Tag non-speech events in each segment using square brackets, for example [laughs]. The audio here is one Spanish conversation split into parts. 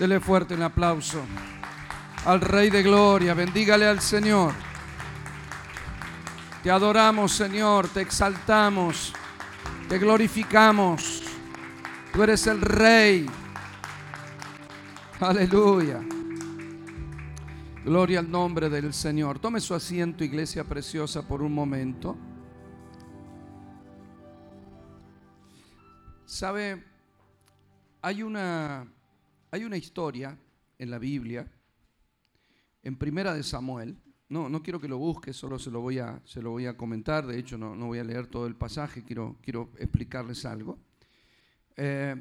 Dele fuerte un aplauso al Rey de Gloria. Bendígale al Señor. Te adoramos, Señor. Te exaltamos. Te glorificamos. Tú eres el Rey. Aleluya. Gloria al nombre del Señor. Tome su asiento, iglesia preciosa, por un momento. Sabe, hay una, hay una historia en la Biblia, en Primera de Samuel. No, no quiero que lo busque, solo se lo voy a, se lo voy a comentar. De hecho, no, no voy a leer todo el pasaje, quiero, quiero explicarles algo. Eh,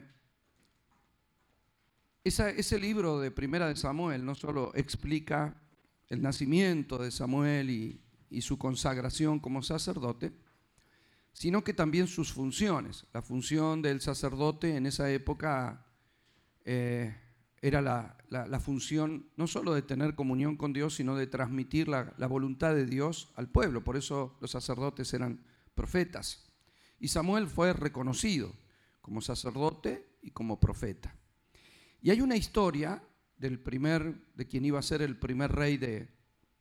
ese libro de Primera de Samuel no solo explica el nacimiento de Samuel y, su consagración como sacerdote, sino que también sus funciones. La función del sacerdote en esa época eh, era la, función no solo de tener comunión con Dios, sino de transmitir la, la voluntad de Dios al pueblo. Por eso los sacerdotes eran profetas. Y Samuel fue reconocido como sacerdote y como profeta. Y hay una historia del primer, de quien iba a ser el primer rey de,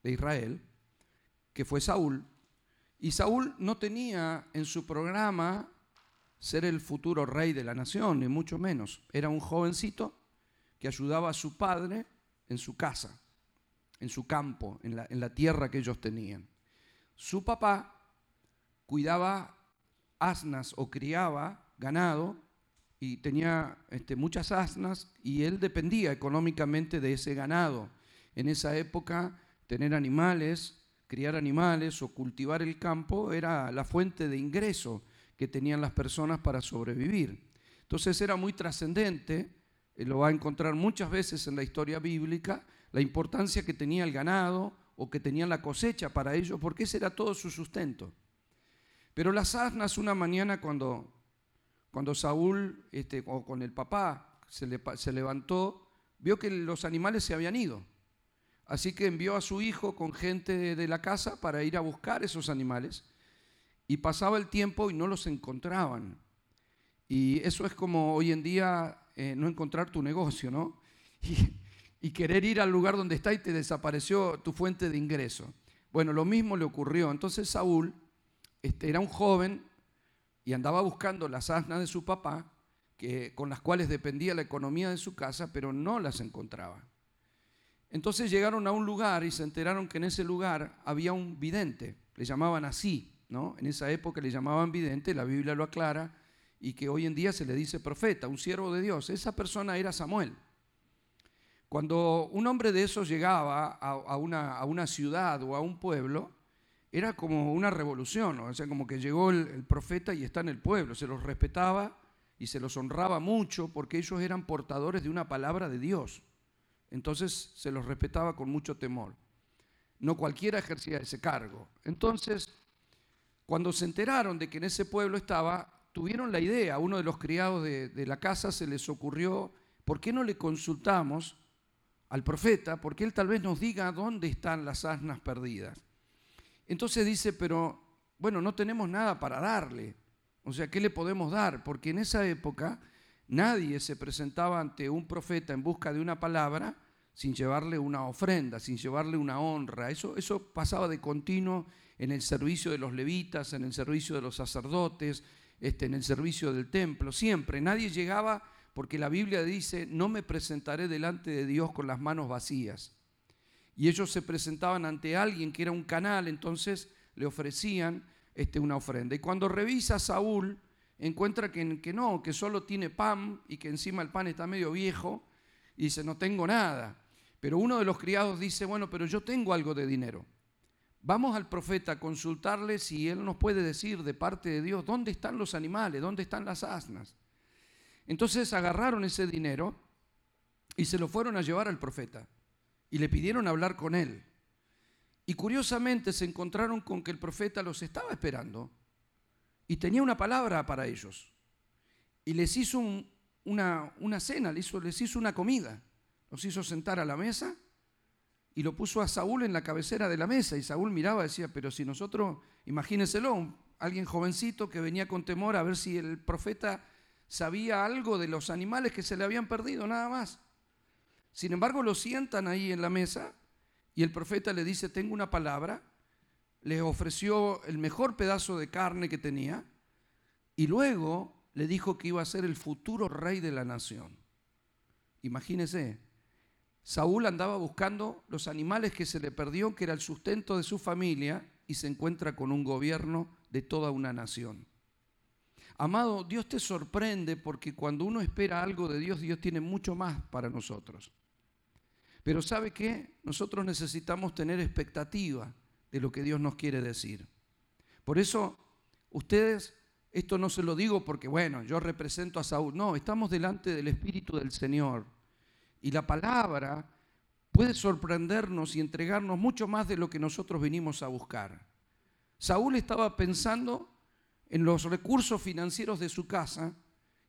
de Israel, que fue Saúl. Y Saúl no tenía en su programa ser el futuro rey de la nación, ni mucho menos. Era un jovencito que ayudaba a su padre en su casa, en su campo, en la, tierra que ellos tenían. Su papá cuidaba asnas o criaba ganado y tenía este, muchas asnas y él dependía económicamente de ese ganado. En esa época tener animales, criar animales o cultivar el campo era la fuente de ingreso que tenían las personas para sobrevivir. Entonces era muy trascendente, eh, lo va a encontrar muchas veces en la historia bíblica, la importancia que tenía el ganado o que tenía la cosecha para ellos, porque ese era todo su sustento. Pero las asnas una mañana cuando cuando Saúl, este, o con el papá, se levantó, vio que los animales se habían ido. Así que envió a su hijo con gente de la casa para ir a buscar esos animales. Y pasaba el tiempo y no los encontraban. Y eso es como hoy en día eh, no encontrar tu negocio, ¿no? [laughs] Y, querer ir al lugar donde está y te desapareció tu fuente de ingreso. Bueno, lo mismo le ocurrió. Entonces Saúl este, era un joven y andaba buscando las asnas de su papá, que, con las cuales dependía la economía de su casa, pero no las encontraba. Entonces llegaron a un lugar y se enteraron que en ese lugar había un vidente, le llamaban así, ¿no? En esa época le llamaban vidente, la Biblia lo aclara, y que hoy en día se le dice profeta, un siervo de Dios. Esa persona era Samuel. Cuando un hombre de esos llegaba a, una, a una ciudad o a un pueblo, era como una revolución, o sea, como que llegó el, profeta y está en el pueblo, se los respetaba y se los honraba mucho porque ellos eran portadores de una palabra de Dios. Entonces se los respetaba con mucho temor. No cualquiera ejercía ese cargo. Entonces, cuando se enteraron de que en ese pueblo estaba, tuvieron la idea, uno de los criados de, de la casa se les ocurrió, ¿por qué no le consultamos al profeta? Porque él tal vez nos diga dónde están las asnas perdidas. Entonces dice, pero bueno, no tenemos nada para darle. O sea, ¿qué le podemos dar? Porque en esa época nadie se presentaba ante un profeta en busca de una palabra sin llevarle una ofrenda, sin llevarle una honra. Eso, eso pasaba de continuo en el servicio de los levitas, en el servicio de los sacerdotes, este, en el servicio del templo, siempre. Nadie llegaba porque la Biblia dice, no me presentaré delante de Dios con las manos vacías y ellos se presentaban ante alguien que era un canal, entonces le ofrecían este, una ofrenda. Y cuando revisa Saúl, encuentra que, que no, que solo tiene pan y que encima el pan está medio viejo, y dice, no tengo nada. Pero uno de los criados dice, bueno, pero yo tengo algo de dinero. Vamos al profeta a consultarle si él nos puede decir de parte de Dios dónde están los animales, dónde están las asnas. Entonces agarraron ese dinero y se lo fueron a llevar al profeta y le pidieron hablar con él. Y curiosamente se encontraron con que el profeta los estaba esperando y tenía una palabra para ellos. Y les hizo una, una, cena, les hizo, les hizo una comida. Los hizo sentar a la mesa y lo puso a Saúl en la cabecera de la mesa. Y Saúl miraba y decía, pero si nosotros, imagínenselo, alguien jovencito que venía con temor a ver si el profeta sabía algo de los animales que se le habían perdido, nada más. Sin embargo, lo sientan ahí en la mesa y el profeta le dice, tengo una palabra, le ofreció el mejor pedazo de carne que tenía y luego le dijo que iba a ser el futuro rey de la nación. Imagínese, Saúl andaba buscando los animales que se le perdió, que era el sustento de su familia, y se encuentra con un gobierno de toda una nación. Amado, Dios te sorprende porque cuando uno espera algo de Dios, Dios tiene mucho más para nosotros. Pero ¿sabe qué? Nosotros necesitamos tener expectativa de lo que Dios nos quiere decir. Por eso, ustedes, esto no se lo digo porque, bueno, yo represento a Saúl. No, estamos delante del Espíritu del Señor. Y la palabra puede sorprendernos y entregarnos mucho más de lo que nosotros venimos a buscar. Saúl estaba pensando en los recursos financieros de su casa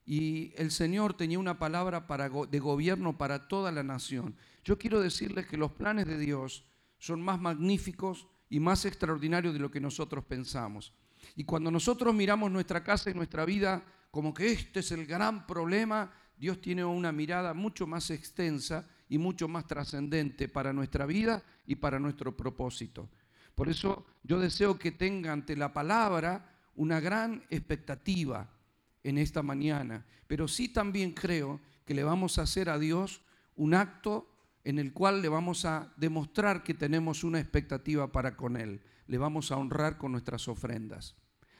y el Señor tenía una palabra de gobierno para toda la nación. Yo quiero decirles que los planes de Dios son más magníficos y más extraordinarios de lo que nosotros pensamos. Y cuando nosotros miramos nuestra casa y nuestra vida como que este es el gran problema, Dios tiene una mirada mucho más extensa y mucho más trascendente para nuestra vida y para nuestro propósito. Por eso yo deseo que tenga ante la palabra una gran expectativa en esta mañana, pero sí también creo que le vamos a hacer a Dios un acto en el cual le vamos a demostrar que tenemos una expectativa para con Él. Le vamos a honrar con nuestras ofrendas.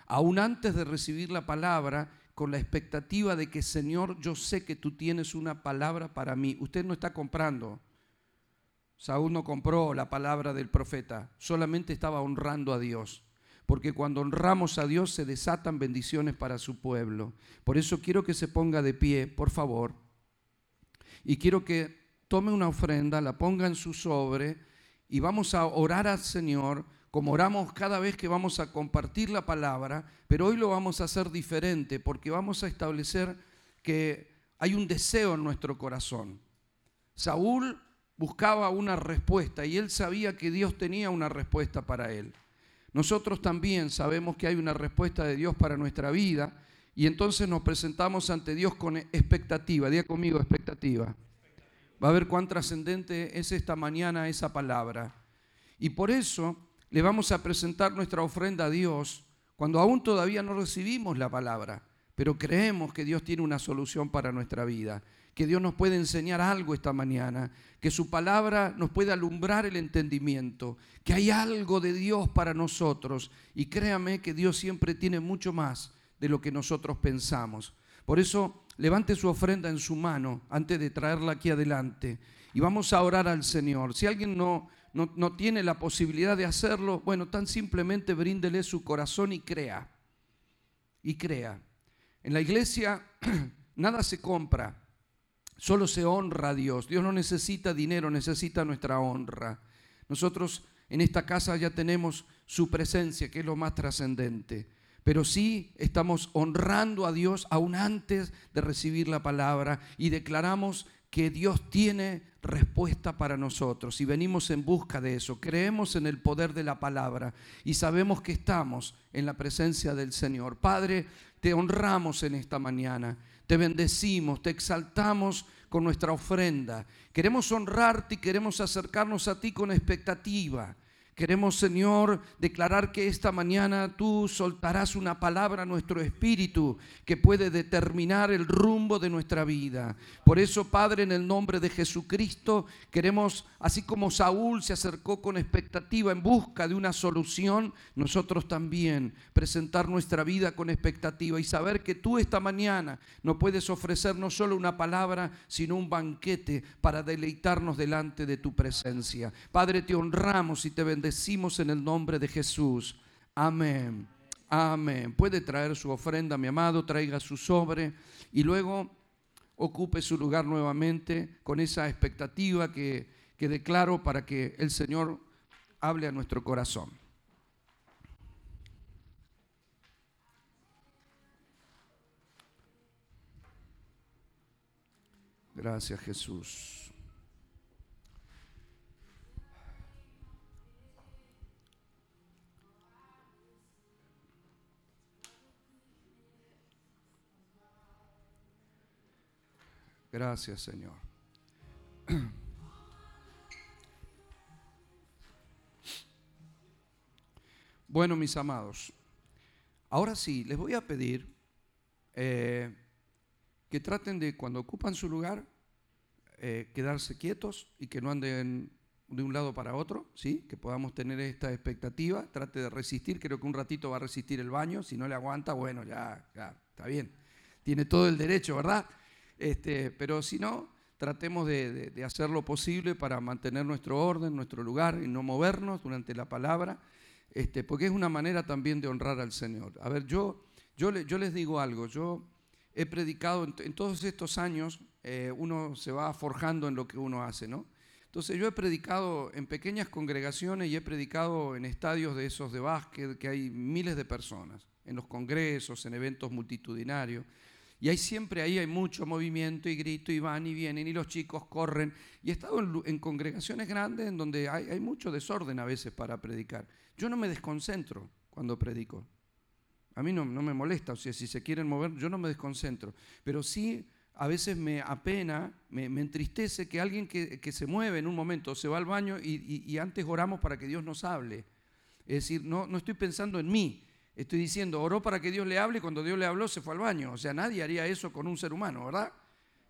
Aún antes de recibir la palabra, con la expectativa de que, Señor, yo sé que tú tienes una palabra para mí. Usted no está comprando. Saúl no compró la palabra del profeta, solamente estaba honrando a Dios. Porque cuando honramos a Dios se desatan bendiciones para su pueblo. Por eso quiero que se ponga de pie, por favor. Y quiero que tome una ofrenda, la ponga en su sobre y vamos a orar al Señor como oramos cada vez que vamos a compartir la palabra, pero hoy lo vamos a hacer diferente porque vamos a establecer que hay un deseo en nuestro corazón. Saúl buscaba una respuesta y él sabía que Dios tenía una respuesta para él. Nosotros también sabemos que hay una respuesta de Dios para nuestra vida y entonces nos presentamos ante Dios con expectativa. Diga conmigo, expectativa. Va a ver cuán trascendente es esta mañana esa palabra. Y por eso le vamos a presentar nuestra ofrenda a Dios cuando aún todavía no recibimos la palabra, pero creemos que Dios tiene una solución para nuestra vida, que Dios nos puede enseñar algo esta mañana, que su palabra nos puede alumbrar el entendimiento, que hay algo de Dios para nosotros y créame que Dios siempre tiene mucho más de lo que nosotros pensamos. Por eso levante su ofrenda en su mano antes de traerla aquí adelante y vamos a orar al Señor. Si alguien no, no, tiene la posibilidad de hacerlo, bueno, tan simplemente bríndele su corazón y crea. Y crea. En la iglesia [clears throat] nada se compra, solo se honra a Dios. Dios no necesita dinero, necesita nuestra honra. Nosotros en esta casa ya tenemos su presencia, que es lo más trascendente pero sí estamos honrando a Dios aún antes de recibir la palabra y declaramos que Dios tiene respuesta para nosotros y venimos en busca de eso. Creemos en el poder de la palabra y sabemos que estamos en la presencia del Señor. Padre, te honramos en esta mañana, te bendecimos, te exaltamos con nuestra ofrenda. Queremos honrarte y queremos acercarnos a ti con expectativa. Queremos, Señor, declarar que esta mañana tú soltarás una palabra a nuestro espíritu que puede determinar el rumbo de nuestra vida. Por eso, Padre, en el nombre de Jesucristo, queremos, así como Saúl se acercó con expectativa en busca de una solución, nosotros también presentar nuestra vida con expectativa y saber que tú esta mañana no puedes ofrecer no solo una palabra, sino un banquete para deleitarnos delante de tu presencia. Padre, te honramos y te bendecimos decimos en el nombre de Jesús. Amén. Amén. Puede traer su ofrenda, mi amado, traiga su sobre y luego ocupe su lugar nuevamente con esa expectativa que, que declaro para que el Señor hable a nuestro corazón. Gracias Jesús. Gracias, Señor. [clears throat] Bueno, mis amados, ahora sí, les voy a pedir eh, que traten de, cuando ocupan su lugar, eh, quedarse quietos y que no anden de un lado para otro, ¿sí? que podamos tener esta expectativa, trate de resistir, creo que un ratito va a resistir el baño, si no le aguanta, bueno, ya, ya está bien, tiene todo el derecho, ¿verdad? Este, pero si no, tratemos de, hacer lo posible para mantener nuestro orden, nuestro lugar y no movernos durante la palabra, este, porque es una manera también de honrar al Señor. A ver, yo, yo, yo les digo algo, yo he predicado en, todos estos años, eh, uno se va forjando en lo que uno hace, ¿no? Entonces yo he predicado en pequeñas congregaciones y he predicado en estadios de esos de básquet, que hay miles de personas, en los congresos, en eventos multitudinarios. Y hay siempre ahí hay mucho movimiento y grito y van y vienen y los chicos corren. Y he estado en, congregaciones grandes en donde hay, mucho desorden a veces para predicar. Yo no me desconcentro cuando predico. A mí no, no me molesta, o sea, si se quieren mover, yo no me desconcentro. Pero sí a veces me apena, me, entristece que alguien que, se mueve en un momento se va al baño y, antes oramos para que Dios nos hable. Es decir, no, no estoy pensando en mí, estoy diciendo, oró para que Dios le hable y cuando Dios le habló se fue al baño. O sea, nadie haría eso con un ser humano, ¿verdad?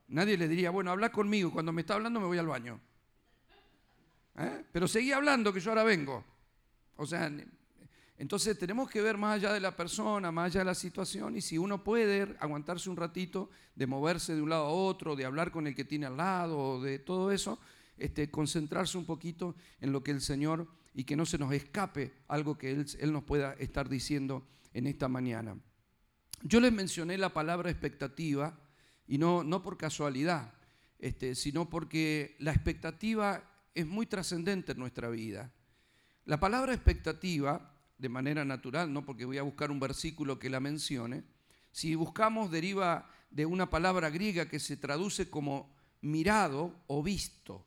Nadie le diría, bueno, habla conmigo, cuando me está hablando me voy al baño. ¿Eh? Pero seguí hablando que yo ahora vengo. O sea, entonces tenemos que ver más allá de la persona, más allá de la situación, y si uno puede aguantarse un ratito de moverse de un lado a otro, de hablar con el que tiene al lado, de todo eso, este, concentrarse un poquito en lo que el Señor y que no se nos escape algo que Él, él nos pueda estar diciendo en esta mañana. Yo les mencioné la palabra expectativa, y no, no por casualidad, este, sino porque la expectativa es muy trascendente en nuestra vida. La palabra expectativa de manera natural, no porque voy a buscar un versículo que la mencione. Si buscamos, deriva de una palabra griega que se traduce como mirado o visto.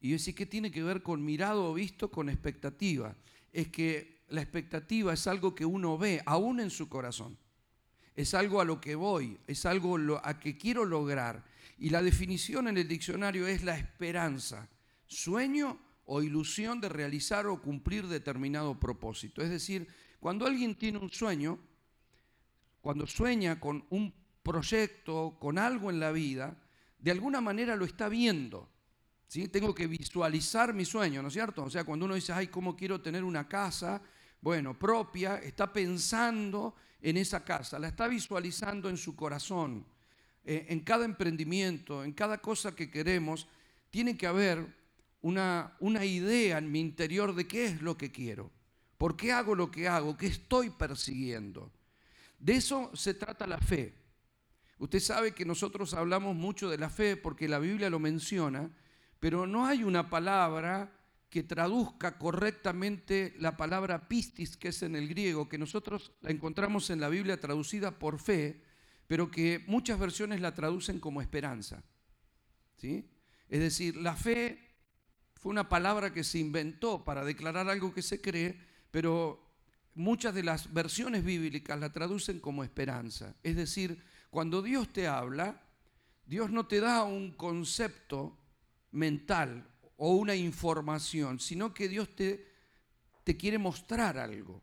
Y yo decía, ¿qué tiene que ver con mirado o visto con expectativa? Es que la expectativa es algo que uno ve aún en su corazón. Es algo a lo que voy, es algo a que quiero lograr. Y la definición en el diccionario es la esperanza, sueño o ilusión de realizar o cumplir determinado propósito. Es decir, cuando alguien tiene un sueño, cuando sueña con un proyecto, con algo en la vida, de alguna manera lo está viendo. Tengo que visualizar mi sueño, ¿no es cierto? O sea, cuando uno dice, ay, ¿cómo quiero tener una casa? Bueno, propia, está pensando en esa casa, la está visualizando en su corazón. Eh, en cada emprendimiento, en cada cosa que queremos, tiene que haber una, una idea en mi interior de qué es lo que quiero, por qué hago lo que hago, qué estoy persiguiendo. De eso se trata la fe. Usted sabe que nosotros hablamos mucho de la fe porque la Biblia lo menciona, pero no hay una palabra que traduzca correctamente la palabra pistis, que es en el griego, que nosotros la encontramos en la Biblia traducida por fe, pero que muchas versiones la traducen como esperanza. ¿sí? Es decir, la fe fue una palabra que se inventó para declarar algo que se cree, pero muchas de las versiones bíblicas la traducen como esperanza. Es decir, cuando Dios te habla, Dios no te da un concepto mental o una información, sino que Dios te, te quiere mostrar algo.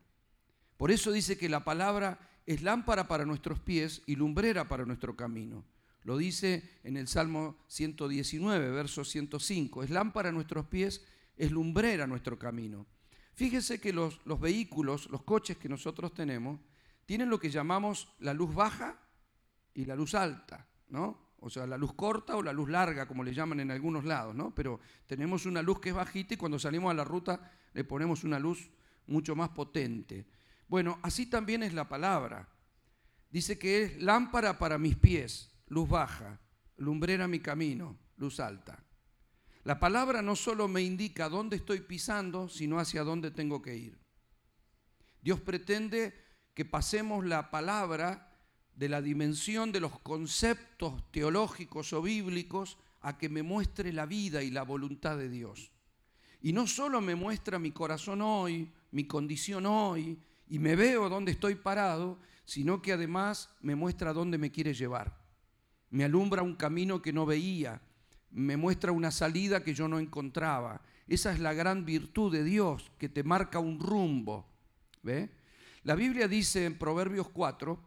Por eso dice que la palabra es lámpara para nuestros pies y lumbrera para nuestro camino. Lo dice en el Salmo 119, verso 105. Es lámpara a nuestros pies, es lumbrera a nuestro camino. Fíjese que los, los vehículos, los coches que nosotros tenemos, tienen lo que llamamos la luz baja y la luz alta, ¿no? O sea, la luz corta o la luz larga, como le llaman en algunos lados, ¿no? Pero tenemos una luz que es bajita y cuando salimos a la ruta le ponemos una luz mucho más potente. Bueno, así también es la palabra. Dice que es lámpara para mis pies luz baja, lumbrera mi camino, luz alta. La palabra no solo me indica dónde estoy pisando, sino hacia dónde tengo que ir. Dios pretende que pasemos la palabra de la dimensión de los conceptos teológicos o bíblicos a que me muestre la vida y la voluntad de Dios. Y no solo me muestra mi corazón hoy, mi condición hoy, y me veo dónde estoy parado, sino que además me muestra dónde me quiere llevar me alumbra un camino que no veía, me muestra una salida que yo no encontraba. Esa es la gran virtud de Dios, que te marca un rumbo. ¿Ve? La Biblia dice en Proverbios 4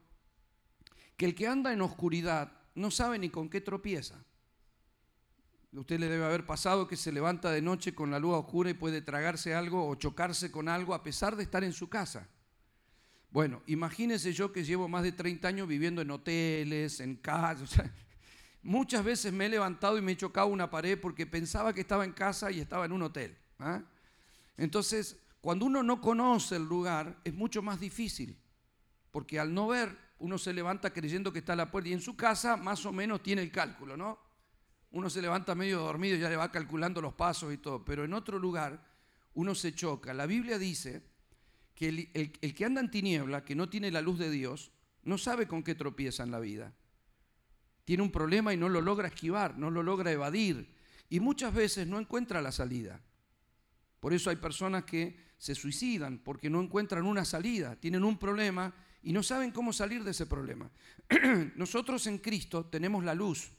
que el que anda en oscuridad no sabe ni con qué tropieza. Usted le debe haber pasado que se levanta de noche con la luz oscura y puede tragarse algo o chocarse con algo a pesar de estar en su casa. Bueno, imagínese yo que llevo más de 30 años viviendo en hoteles, en casas. [laughs] muchas veces me he levantado y me he chocado una pared porque pensaba que estaba en casa y estaba en un hotel. ¿ah? Entonces, cuando uno no conoce el lugar, es mucho más difícil, porque al no ver, uno se levanta creyendo que está a la puerta y en su casa más o menos tiene el cálculo, ¿no? Uno se levanta medio dormido y ya le va calculando los pasos y todo, pero en otro lugar uno se choca. La Biblia dice que el, que anda en tiniebla, que no tiene la luz de Dios, no sabe con qué tropieza en la vida. Tiene un problema y no lo logra esquivar, no lo logra evadir. Y muchas veces no encuentra la salida. Por eso hay personas que se suicidan porque no encuentran una salida, tienen un problema y no saben cómo salir de ese problema. [clears throat] Nosotros en Cristo tenemos la luz.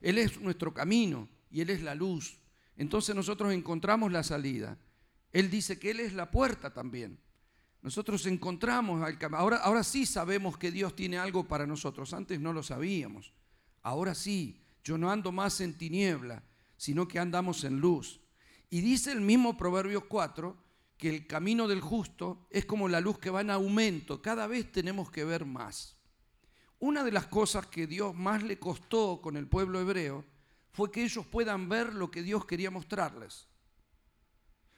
Él es nuestro camino y Él es la luz. Entonces nosotros encontramos la salida. Él dice que Él es la puerta también. Nosotros encontramos al ahora, ahora sí sabemos que Dios tiene algo para nosotros. Antes no lo sabíamos. Ahora sí, yo no ando más en tiniebla, sino que andamos en luz. Y dice el mismo Proverbios 4 que el camino del justo es como la luz que va en aumento. Cada vez tenemos que ver más. Una de las cosas que Dios más le costó con el pueblo hebreo fue que ellos puedan ver lo que Dios quería mostrarles.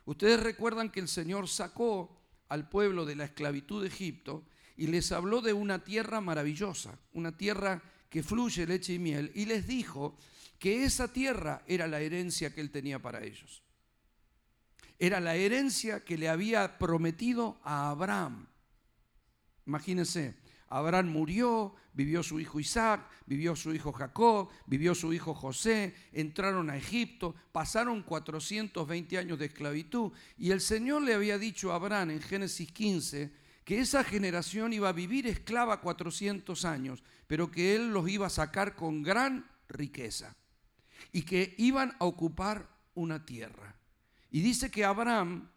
Ustedes recuerdan que el Señor sacó al pueblo de la esclavitud de Egipto y les habló de una tierra maravillosa, una tierra que fluye leche y miel, y les dijo que esa tierra era la herencia que él tenía para ellos. Era la herencia que le había prometido a Abraham. Imagínense, Abraham murió, vivió su hijo Isaac, vivió su hijo Jacob, vivió su hijo José, entraron a Egipto, pasaron 420 años de esclavitud y el Señor le había dicho a Abraham en Génesis 15 que esa generación iba a vivir esclava 400 años, pero que él los iba a sacar con gran riqueza y que iban a ocupar una tierra. Y dice que Abraham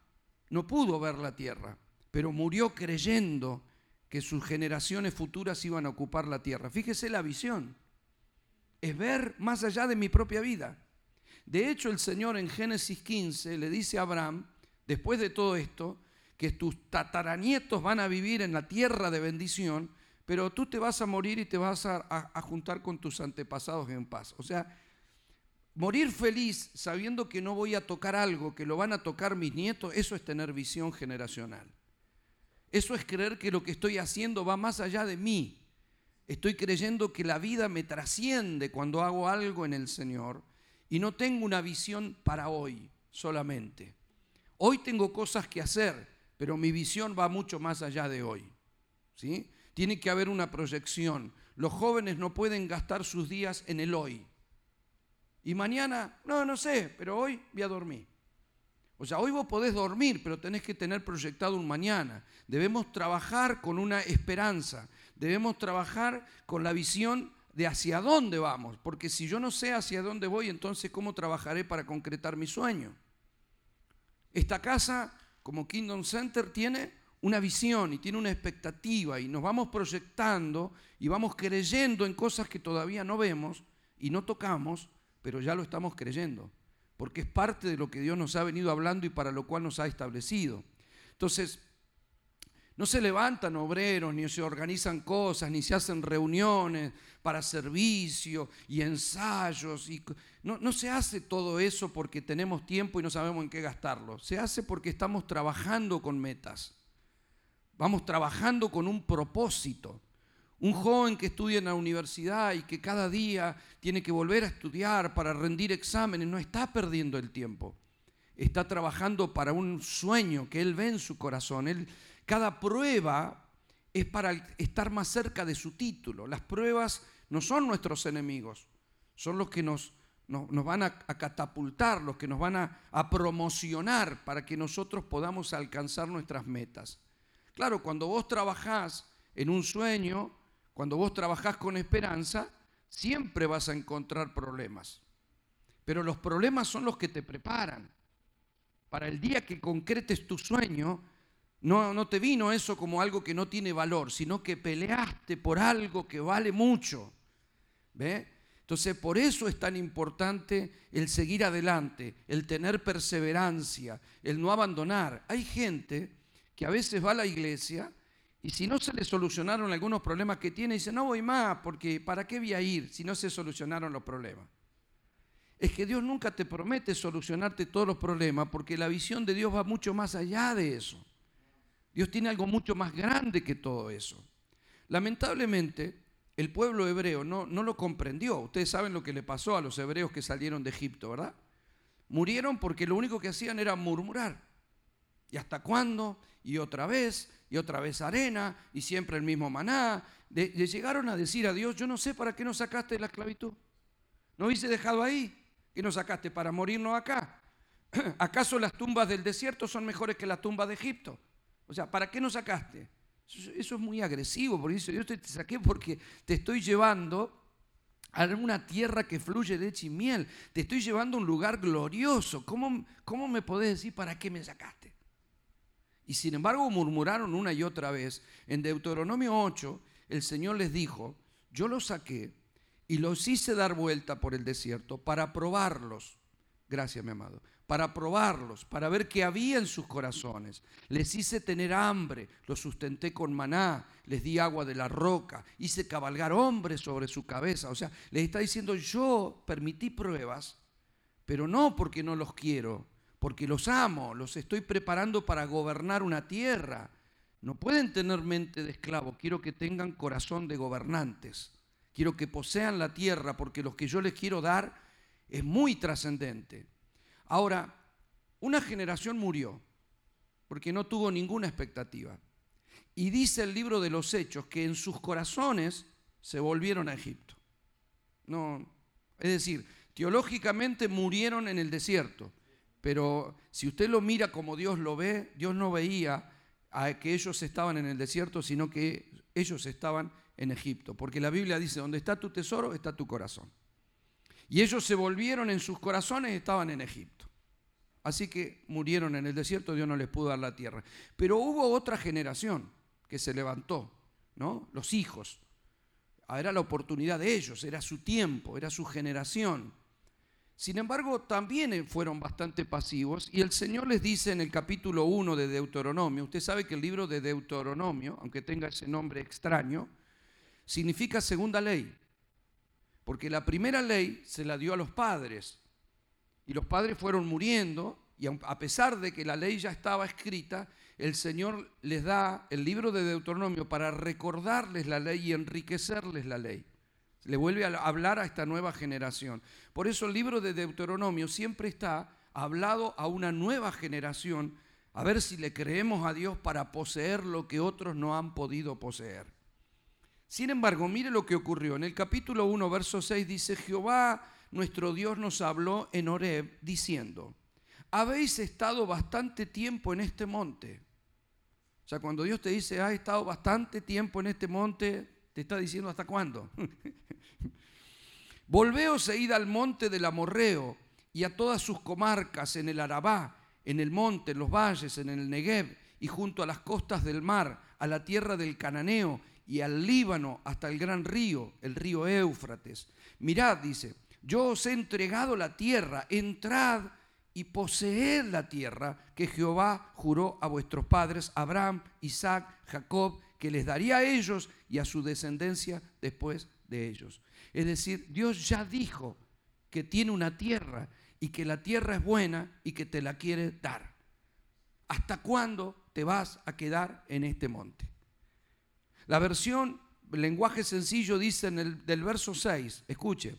no pudo ver la tierra, pero murió creyendo que sus generaciones futuras iban a ocupar la tierra. Fíjese la visión. Es ver más allá de mi propia vida. De hecho, el Señor en Génesis 15 le dice a Abraham, después de todo esto, que tus tataranietos van a vivir en la tierra de bendición, pero tú te vas a morir y te vas a, a juntar con tus antepasados en paz. O sea, morir feliz sabiendo que no voy a tocar algo, que lo van a tocar mis nietos, eso es tener visión generacional. Eso es creer que lo que estoy haciendo va más allá de mí. Estoy creyendo que la vida me trasciende cuando hago algo en el Señor y no tengo una visión para hoy solamente. Hoy tengo cosas que hacer, pero mi visión va mucho más allá de hoy. ¿sí? Tiene que haber una proyección. Los jóvenes no pueden gastar sus días en el hoy. Y mañana, no, no sé, pero hoy voy a dormir. O sea, hoy vos podés dormir, pero tenés que tener proyectado un mañana. Debemos trabajar con una esperanza. Debemos trabajar con la visión de hacia dónde vamos. Porque si yo no sé hacia dónde voy, entonces ¿cómo trabajaré para concretar mi sueño? Esta casa, como Kingdom Center, tiene una visión y tiene una expectativa y nos vamos proyectando y vamos creyendo en cosas que todavía no vemos y no tocamos, pero ya lo estamos creyendo porque es parte de lo que Dios nos ha venido hablando y para lo cual nos ha establecido. Entonces, no se levantan obreros, ni se organizan cosas, ni se hacen reuniones para servicio y ensayos. Y no, no, se hace todo eso porque tenemos tiempo y no sabemos en qué gastarlo. Se hace porque estamos trabajando con metas. Vamos trabajando con un propósito. Un joven que estudia en la universidad y que cada día tiene que volver a estudiar para rendir exámenes, no está perdiendo el tiempo. Está trabajando para un sueño que él ve en su corazón. Cada prueba es para estar más cerca de su título. Las pruebas no son nuestros enemigos, son los que nos, nos, van a, catapultar, los que nos van a, a promocionar para que nosotros podamos alcanzar nuestras metas. Claro, cuando vos trabajás en un sueño, cuando vos trabajás con esperanza, siempre vas a encontrar problemas. Pero los problemas son los que te preparan. Para el día que concretes tu sueño, No, no te vino eso como algo que no tiene valor, sino que peleaste por algo que vale mucho. ¿Ve? Entonces, por eso es tan importante el seguir adelante, el tener perseverancia, el no abandonar. Hay gente que a veces va a la iglesia y si no se le solucionaron algunos problemas que tiene, dice, no voy más, porque ¿para qué voy a ir si no se solucionaron los problemas? Es que Dios nunca te promete solucionarte todos los problemas, porque la visión de Dios va mucho más allá de eso. Dios tiene algo mucho más grande que todo eso. Lamentablemente, el pueblo hebreo no, no lo comprendió. Ustedes saben lo que le pasó a los hebreos que salieron de Egipto, ¿verdad? Murieron porque lo único que hacían era murmurar. ¿Y hasta cuándo? Y otra vez, y otra vez arena, y siempre el mismo maná. Le llegaron a decir a Dios, yo no sé para qué nos sacaste de la esclavitud. ¿No hubiese dejado ahí? ¿Qué nos sacaste para morirnos acá? [clears throat] ¿Acaso las tumbas del desierto son mejores que las tumbas de Egipto? O sea, ¿para qué nos sacaste? Eso, es muy agresivo, porque dice, yo te, saqué porque te estoy llevando a una tierra que fluye leche y miel. Te estoy llevando a un lugar glorioso. ¿Cómo, ¿Cómo me podés decir para qué me sacaste? Y sin embargo murmuraron una y otra vez. En Deuteronomio 8, el Señor les dijo, yo los saqué y los hice dar vuelta por el desierto para probarlos. Gracias, mi amado para probarlos, para ver qué había en sus corazones. Les hice tener hambre, los sustenté con maná, les di agua de la roca, hice cabalgar hombres sobre su cabeza. O sea, les está diciendo, yo permití pruebas, pero no porque no los quiero, porque los amo, los estoy preparando para gobernar una tierra. No pueden tener mente de esclavo, quiero que tengan corazón de gobernantes. Quiero que posean la tierra porque lo que yo les quiero dar es muy trascendente. Ahora, una generación murió porque no tuvo ninguna expectativa. Y dice el libro de los Hechos que en sus corazones se volvieron a Egipto. No, es decir, teológicamente murieron en el desierto, pero si usted lo mira como Dios lo ve, Dios no veía que ellos estaban en el desierto, sino que ellos estaban en Egipto, porque la Biblia dice, donde está tu tesoro, está tu corazón. Y ellos se volvieron en sus corazones y estaban en Egipto. Así que murieron en el desierto, Dios no les pudo dar la tierra. Pero hubo otra generación que se levantó, ¿no? Los hijos. Era la oportunidad de ellos, era su tiempo, era su generación. Sin embargo, también fueron bastante pasivos y el Señor les dice en el capítulo 1 de Deuteronomio, usted sabe que el libro de Deuteronomio, aunque tenga ese nombre extraño, significa segunda ley. Porque la primera ley se la dio a los padres y los padres fueron muriendo y a pesar de que la ley ya estaba escrita, el Señor les da el libro de Deuteronomio para recordarles la ley y enriquecerles la ley. Le vuelve a hablar a esta nueva generación. Por eso el libro de Deuteronomio siempre está hablado a una nueva generación, a ver si le creemos a Dios para poseer lo que otros no han podido poseer. Sin embargo, mire lo que ocurrió. En el capítulo 1, verso 6 dice, Jehová nuestro Dios nos habló en Horeb diciendo, habéis estado bastante tiempo en este monte. O sea, cuando Dios te dice, has estado bastante tiempo en este monte, te está diciendo hasta cuándo. [laughs] Volveos e id al monte del Amorreo y a todas sus comarcas en el Arabá, en el monte, en los valles, en el Negev y junto a las costas del mar, a la tierra del Cananeo y al Líbano hasta el gran río, el río Éufrates. Mirad, dice, yo os he entregado la tierra, entrad y poseed la tierra que Jehová juró a vuestros padres, Abraham, Isaac, Jacob, que les daría a ellos y a su descendencia después de ellos. Es decir, Dios ya dijo que tiene una tierra y que la tierra es buena y que te la quiere dar. ¿Hasta cuándo te vas a quedar en este monte? La versión, lenguaje sencillo, dice en el, del verso 6, escuche,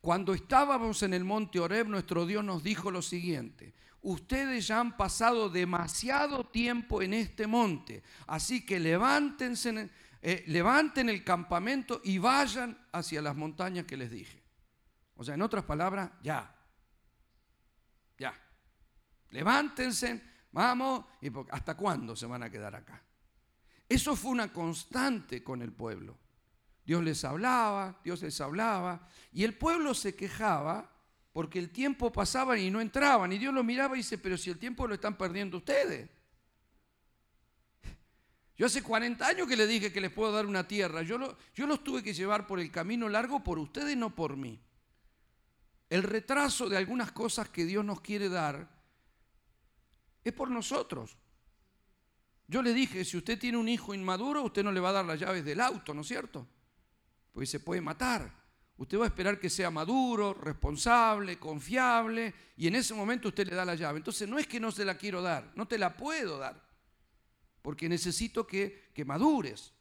cuando estábamos en el monte Oreb, nuestro Dios nos dijo lo siguiente, ustedes ya han pasado demasiado tiempo en este monte, así que levántense, eh, levanten el campamento y vayan hacia las montañas que les dije. O sea, en otras palabras, ya, ya. Levántense, vamos, y ¿hasta cuándo se van a quedar acá? Eso fue una constante con el pueblo. Dios les hablaba, Dios les hablaba, y el pueblo se quejaba porque el tiempo pasaba y no entraban, y Dios lo miraba y dice, pero si el tiempo lo están perdiendo ustedes. [laughs] Yo hace 40 años que le dije que les puedo dar una tierra. Yo, yo los tuve que llevar por el camino largo por ustedes, no por mí. El retraso de algunas cosas que Dios nos quiere dar es por nosotros. Yo le dije, si usted tiene un hijo inmaduro, usted no le va a dar las llaves del auto, ¿no es cierto? Porque se puede matar. Usted va a esperar que sea maduro, responsable, confiable, y en ese momento usted le da la llave. Entonces no es que no se la quiero dar, no te la puedo dar, porque necesito que, que madures.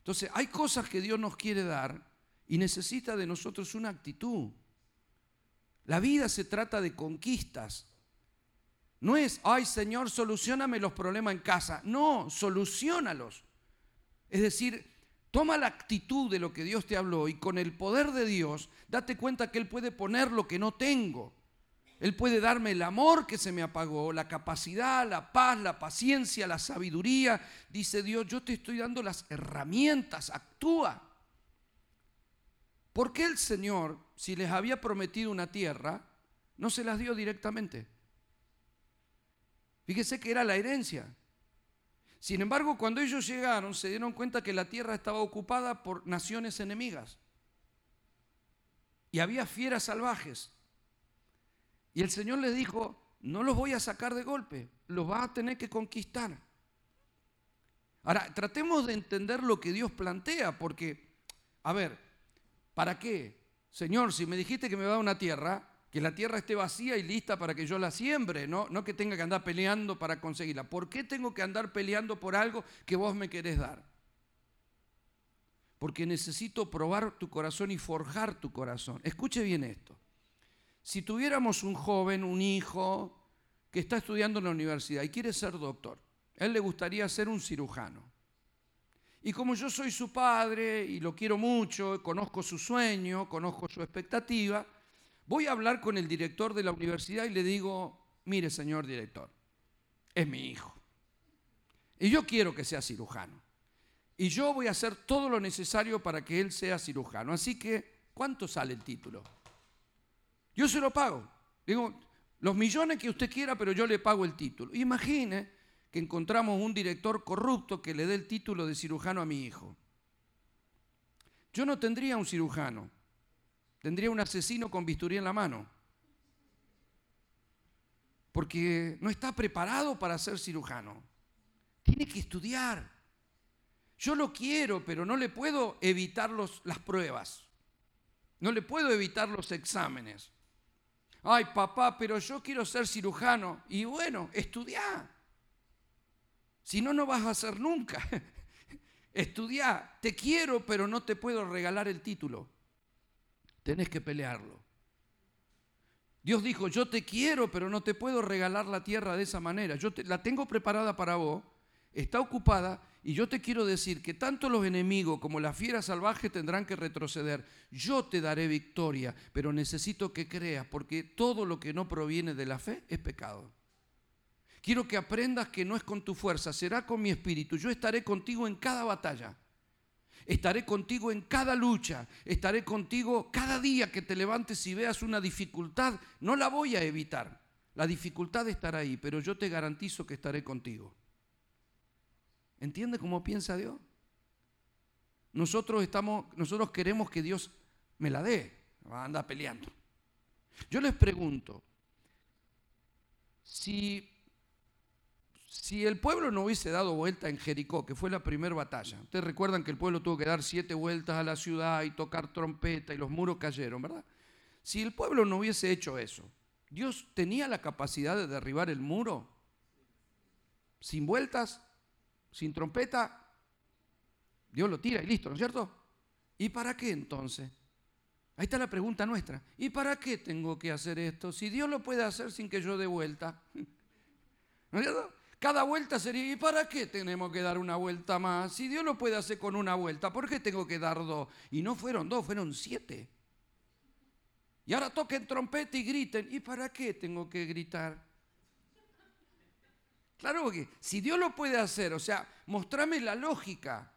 Entonces hay cosas que Dios nos quiere dar y necesita de nosotros una actitud. La vida se trata de conquistas. No es, ay Señor, solucioname los problemas en casa. No, solucionalos. Es decir, toma la actitud de lo que Dios te habló y con el poder de Dios, date cuenta que Él puede poner lo que no tengo. Él puede darme el amor que se me apagó, la capacidad, la paz, la paciencia, la sabiduría. Dice Dios, yo te estoy dando las herramientas, actúa. ¿Por qué el Señor, si les había prometido una tierra, no se las dio directamente? Fíjese que era la herencia. Sin embargo, cuando ellos llegaron, se dieron cuenta que la tierra estaba ocupada por naciones enemigas. Y había fieras salvajes. Y el Señor les dijo, no los voy a sacar de golpe, los vas a tener que conquistar. Ahora, tratemos de entender lo que Dios plantea, porque, a ver, ¿Para qué? Señor, si me dijiste que me va a una tierra, que la tierra esté vacía y lista para que yo la siembre, no, no que tenga que andar peleando para conseguirla. ¿Por qué tengo que andar peleando por algo que vos me querés dar? Porque necesito probar tu corazón y forjar tu corazón. Escuche bien esto. Si tuviéramos un joven, un hijo, que está estudiando en la universidad y quiere ser doctor, él le gustaría ser un cirujano. Y como yo soy su padre y lo quiero mucho, conozco su sueño, conozco su expectativa, voy a hablar con el director de la universidad y le digo, mire señor director, es mi hijo. Y yo quiero que sea cirujano. Y yo voy a hacer todo lo necesario para que él sea cirujano. Así que, ¿cuánto sale el título? Yo se lo pago. Digo, los millones que usted quiera, pero yo le pago el título. Imagine que encontramos un director corrupto que le dé el título de cirujano a mi hijo. Yo no tendría un cirujano, tendría un asesino con bisturí en la mano. Porque no está preparado para ser cirujano. Tiene que estudiar. Yo lo quiero, pero no le puedo evitar las pruebas. No le puedo evitar los exámenes. Ay, papá, pero yo quiero ser cirujano. Y bueno, estudiar. Si no, no vas a hacer nunca. [laughs] Estudia, te quiero, pero no te puedo regalar el título. Tenés que pelearlo. Dios dijo, yo te quiero, pero no te puedo regalar la tierra de esa manera. Yo la tengo preparada para vos, está ocupada, y yo te quiero decir que tanto los enemigos como la fiera salvaje tendrán que retroceder. Yo te daré victoria, pero necesito que creas, porque todo lo que no proviene de la fe es pecado. Quiero que aprendas que no es con tu fuerza, será con mi espíritu. Yo estaré contigo en cada batalla. Estaré contigo en cada lucha. Estaré contigo cada día que te levantes y veas una dificultad. No la voy a evitar. La dificultad estará ahí, pero yo te garantizo que estaré contigo. ¿Entiende cómo piensa Dios? Nosotros, estamos, nosotros queremos que Dios me la dé. Anda peleando. Yo les pregunto, si si el pueblo no hubiese dado vuelta en Jericó, que fue la primera batalla, ustedes recuerdan que el pueblo tuvo que dar siete vueltas a la ciudad y tocar trompeta y los muros cayeron, ¿verdad? Si el pueblo no hubiese hecho eso, ¿Dios tenía la capacidad de derribar el muro? Sin vueltas, sin trompeta, Dios lo tira y listo, ¿no es cierto? ¿Y para qué entonces? Ahí está la pregunta nuestra. ¿Y para qué tengo que hacer esto? Si Dios lo puede hacer sin que yo dé vuelta. [laughs] ¿No es cierto? Cada vuelta sería, ¿y para qué tenemos que dar una vuelta más? Si Dios lo puede hacer con una vuelta, ¿por qué tengo que dar dos? Y no fueron dos, fueron siete. Y ahora toquen trompeta y griten, ¿y para qué tengo que gritar? Claro que si Dios lo puede hacer, o sea, mostrame la lógica.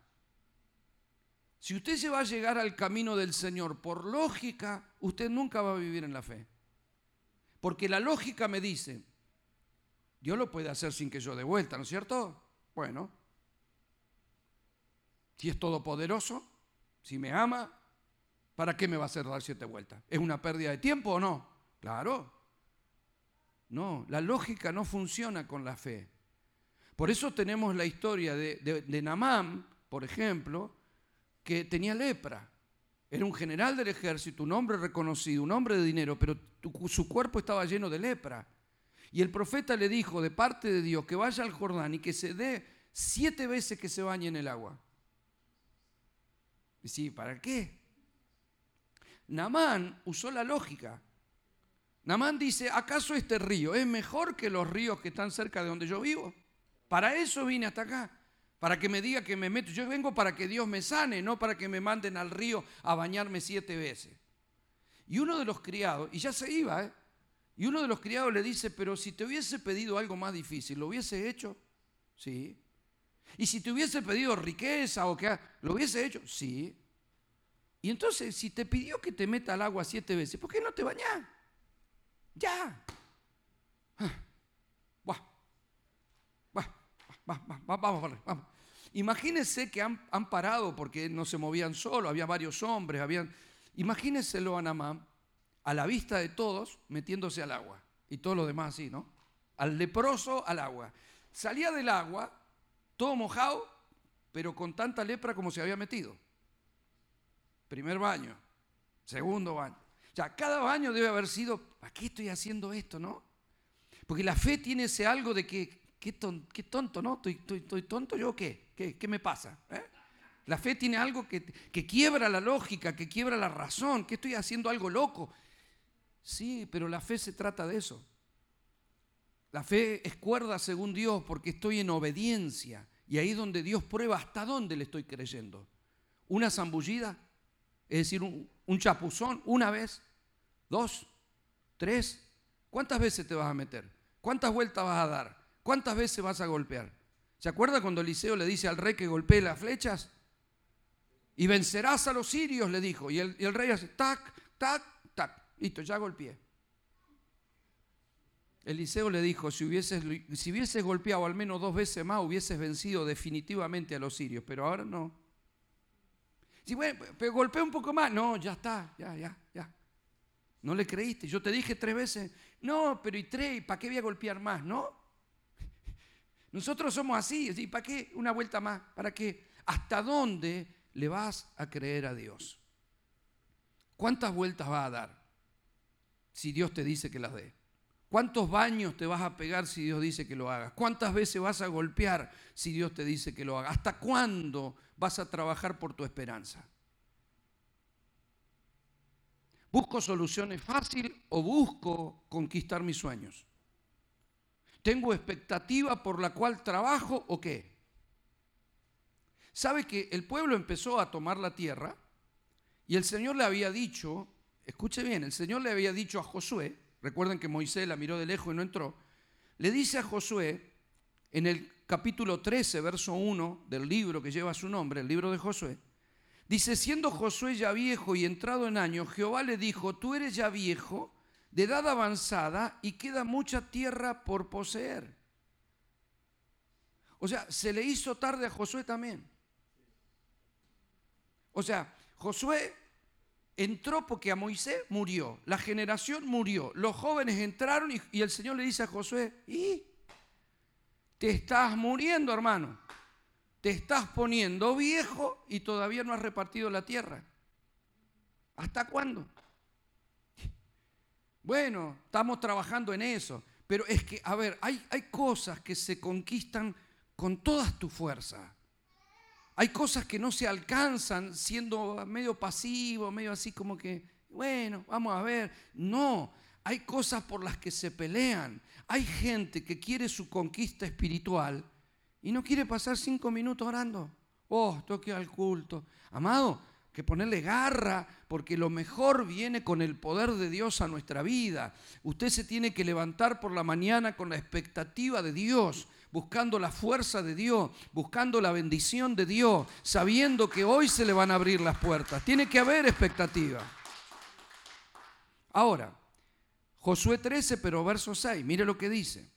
Si usted se va a llegar al camino del Señor por lógica, usted nunca va a vivir en la fe. Porque la lógica me dice, Dios lo puede hacer sin que yo dé vuelta, ¿no es cierto? Bueno, Si es todopoderoso, si me ama, ¿para qué me va a hacer dar siete vueltas? ¿Es una pérdida de tiempo o no? Claro. No, la lógica no funciona con la fe. Por eso tenemos la historia de, Namán, por ejemplo, que tenía lepra. Era un general del ejército, un hombre reconocido, un hombre de dinero, pero su cuerpo estaba lleno de lepra. Y el profeta le dijo de parte de Dios que vaya al Jordán y que se dé siete veces que se bañe en el agua. Y sí, ¿para qué? Namán usó la lógica. Namán dice, ¿acaso este río es mejor que los ríos que están cerca de donde yo vivo? Para eso vine hasta acá, para que me diga que me meto. Yo vengo para que Dios me sane, no para que me manden al río a bañarme siete veces. Y uno de los criados, y ya se iba, ¿eh? Y uno de los criados le dice, pero si te hubiese pedido algo más difícil, ¿lo hubiese hecho? Sí. Y si te hubiese pedido riqueza o que lo hubiese hecho, sí. Y entonces, si te pidió que te meta al agua siete veces, ¿por qué no te bañás? Ya. Vamos, vamos. Imagínense que han, han, parado porque no se movían solo, había varios hombres, habían. Imagínenselo a Namán a la vista de todos metiéndose al agua y todo lo demás así, ¿no? Al leproso al agua. Salía del agua todo mojado, pero con tanta lepra como se había metido. Primer baño, segundo baño. O sea, cada baño debe haber sido, ¿para qué estoy haciendo esto, no? Porque la fe tiene ese algo de que, qué, tonto, ¿no? ¿Estoy, tonto yo o qué? qué? me pasa? ¿Eh? La fe tiene algo que, que quiebra la lógica, que quiebra la razón, que estoy haciendo algo loco. Sí, pero la fe se trata de eso. La fe es cuerda según Dios porque estoy en obediencia. Y ahí es donde Dios prueba hasta dónde le estoy creyendo. Una zambullida, es decir, un, chapuzón, una vez, dos, tres. ¿Cuántas veces te vas a meter? ¿Cuántas vueltas vas a dar? ¿Cuántas veces vas a golpear? ¿Se acuerda cuando Eliseo le dice al rey que golpee las flechas? Y vencerás a los sirios, le dijo. Y el, y el rey hace tac, tac, tac. Listo, ya golpeé. Eliseo le dijo, si hubieses, si hubieses golpeado al menos dos veces más, hubieses vencido definitivamente a los sirios, pero ahora no. Si bueno, pero golpeé un poco más, no, ya está, ya, ya, ya. No le creíste, yo te dije tres veces, no, pero y tres, ¿para qué voy a golpear más? No. [laughs] Nosotros somos así, ¿para qué una vuelta más? ¿Para qué? ¿Hasta dónde le vas a creer a Dios? ¿Cuántas vueltas va a dar si Dios te dice que las dé? ¿Cuántos baños te vas a pegar si Dios dice que lo hagas? ¿Cuántas veces vas a golpear si Dios te dice que lo hagas? ¿Hasta cuándo vas a trabajar por tu esperanza? ¿Busco soluciones fáciles o busco conquistar mis sueños? ¿Tengo expectativa por la cual trabajo o qué? ¿Sabe que el pueblo empezó a tomar la tierra y el Señor le había dicho, escuche bien, el Señor le había dicho a Josué, recuerden que Moisés la miró de lejos y no entró, le dice a Josué en el capítulo 13, verso 1 del libro que lleva su nombre, el libro de Josué, dice, siendo Josué ya viejo y entrado en años, Jehová le dijo, tú eres ya viejo, de edad avanzada, y queda mucha tierra por poseer. O sea, se le hizo tarde a Josué también. O sea, Josué entró porque a Moisés murió, la generación murió, los jóvenes entraron y, el Señor le dice a Josué, ¿y? Te estás muriendo, hermano. Te estás poniendo viejo y todavía no has repartido la tierra. ¿Hasta cuándo? Bueno, estamos trabajando en eso. Pero es que, a ver, hay, hay cosas que se conquistan con todas tu fuerzas. Hay cosas que no se alcanzan siendo medio pasivo, medio así como que, bueno, vamos a ver. No, hay cosas por las que se pelean. Hay gente que quiere su conquista espiritual y no quiere pasar cinco minutos orando. Oh, toque al culto. Amado, que ponerle garra, porque lo mejor viene con el poder de Dios a nuestra vida. Usted se tiene que levantar por la mañana con la expectativa de Dios buscando la fuerza de Dios, buscando la bendición de Dios, sabiendo que hoy se le van a abrir las puertas. Tiene que haber expectativa. Ahora, Josué 13, pero verso 6, mire lo que dice.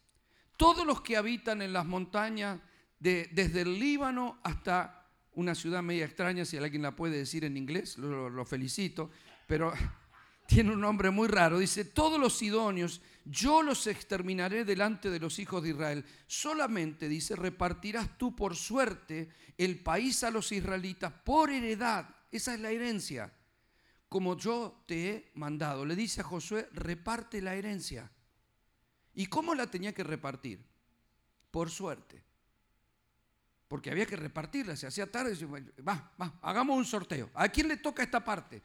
Todos los que habitan en las montañas, de, desde el Líbano hasta una ciudad media extraña, si alguien la puede decir en inglés, lo, felicito, pero tiene un nombre muy raro. Dice, todos los sidonios yo los exterminaré delante de los hijos de Israel. Solamente, dice, repartirás tú por suerte el país a los israelitas por heredad. Esa es la herencia. Como yo te he mandado. Le dice a Josué, reparte la herencia. ¿Y cómo la tenía que repartir? Por suerte. Porque había que repartirla. Se hacía tarde. Va, va, hagamos un sorteo. ¿A quién le toca esta parte?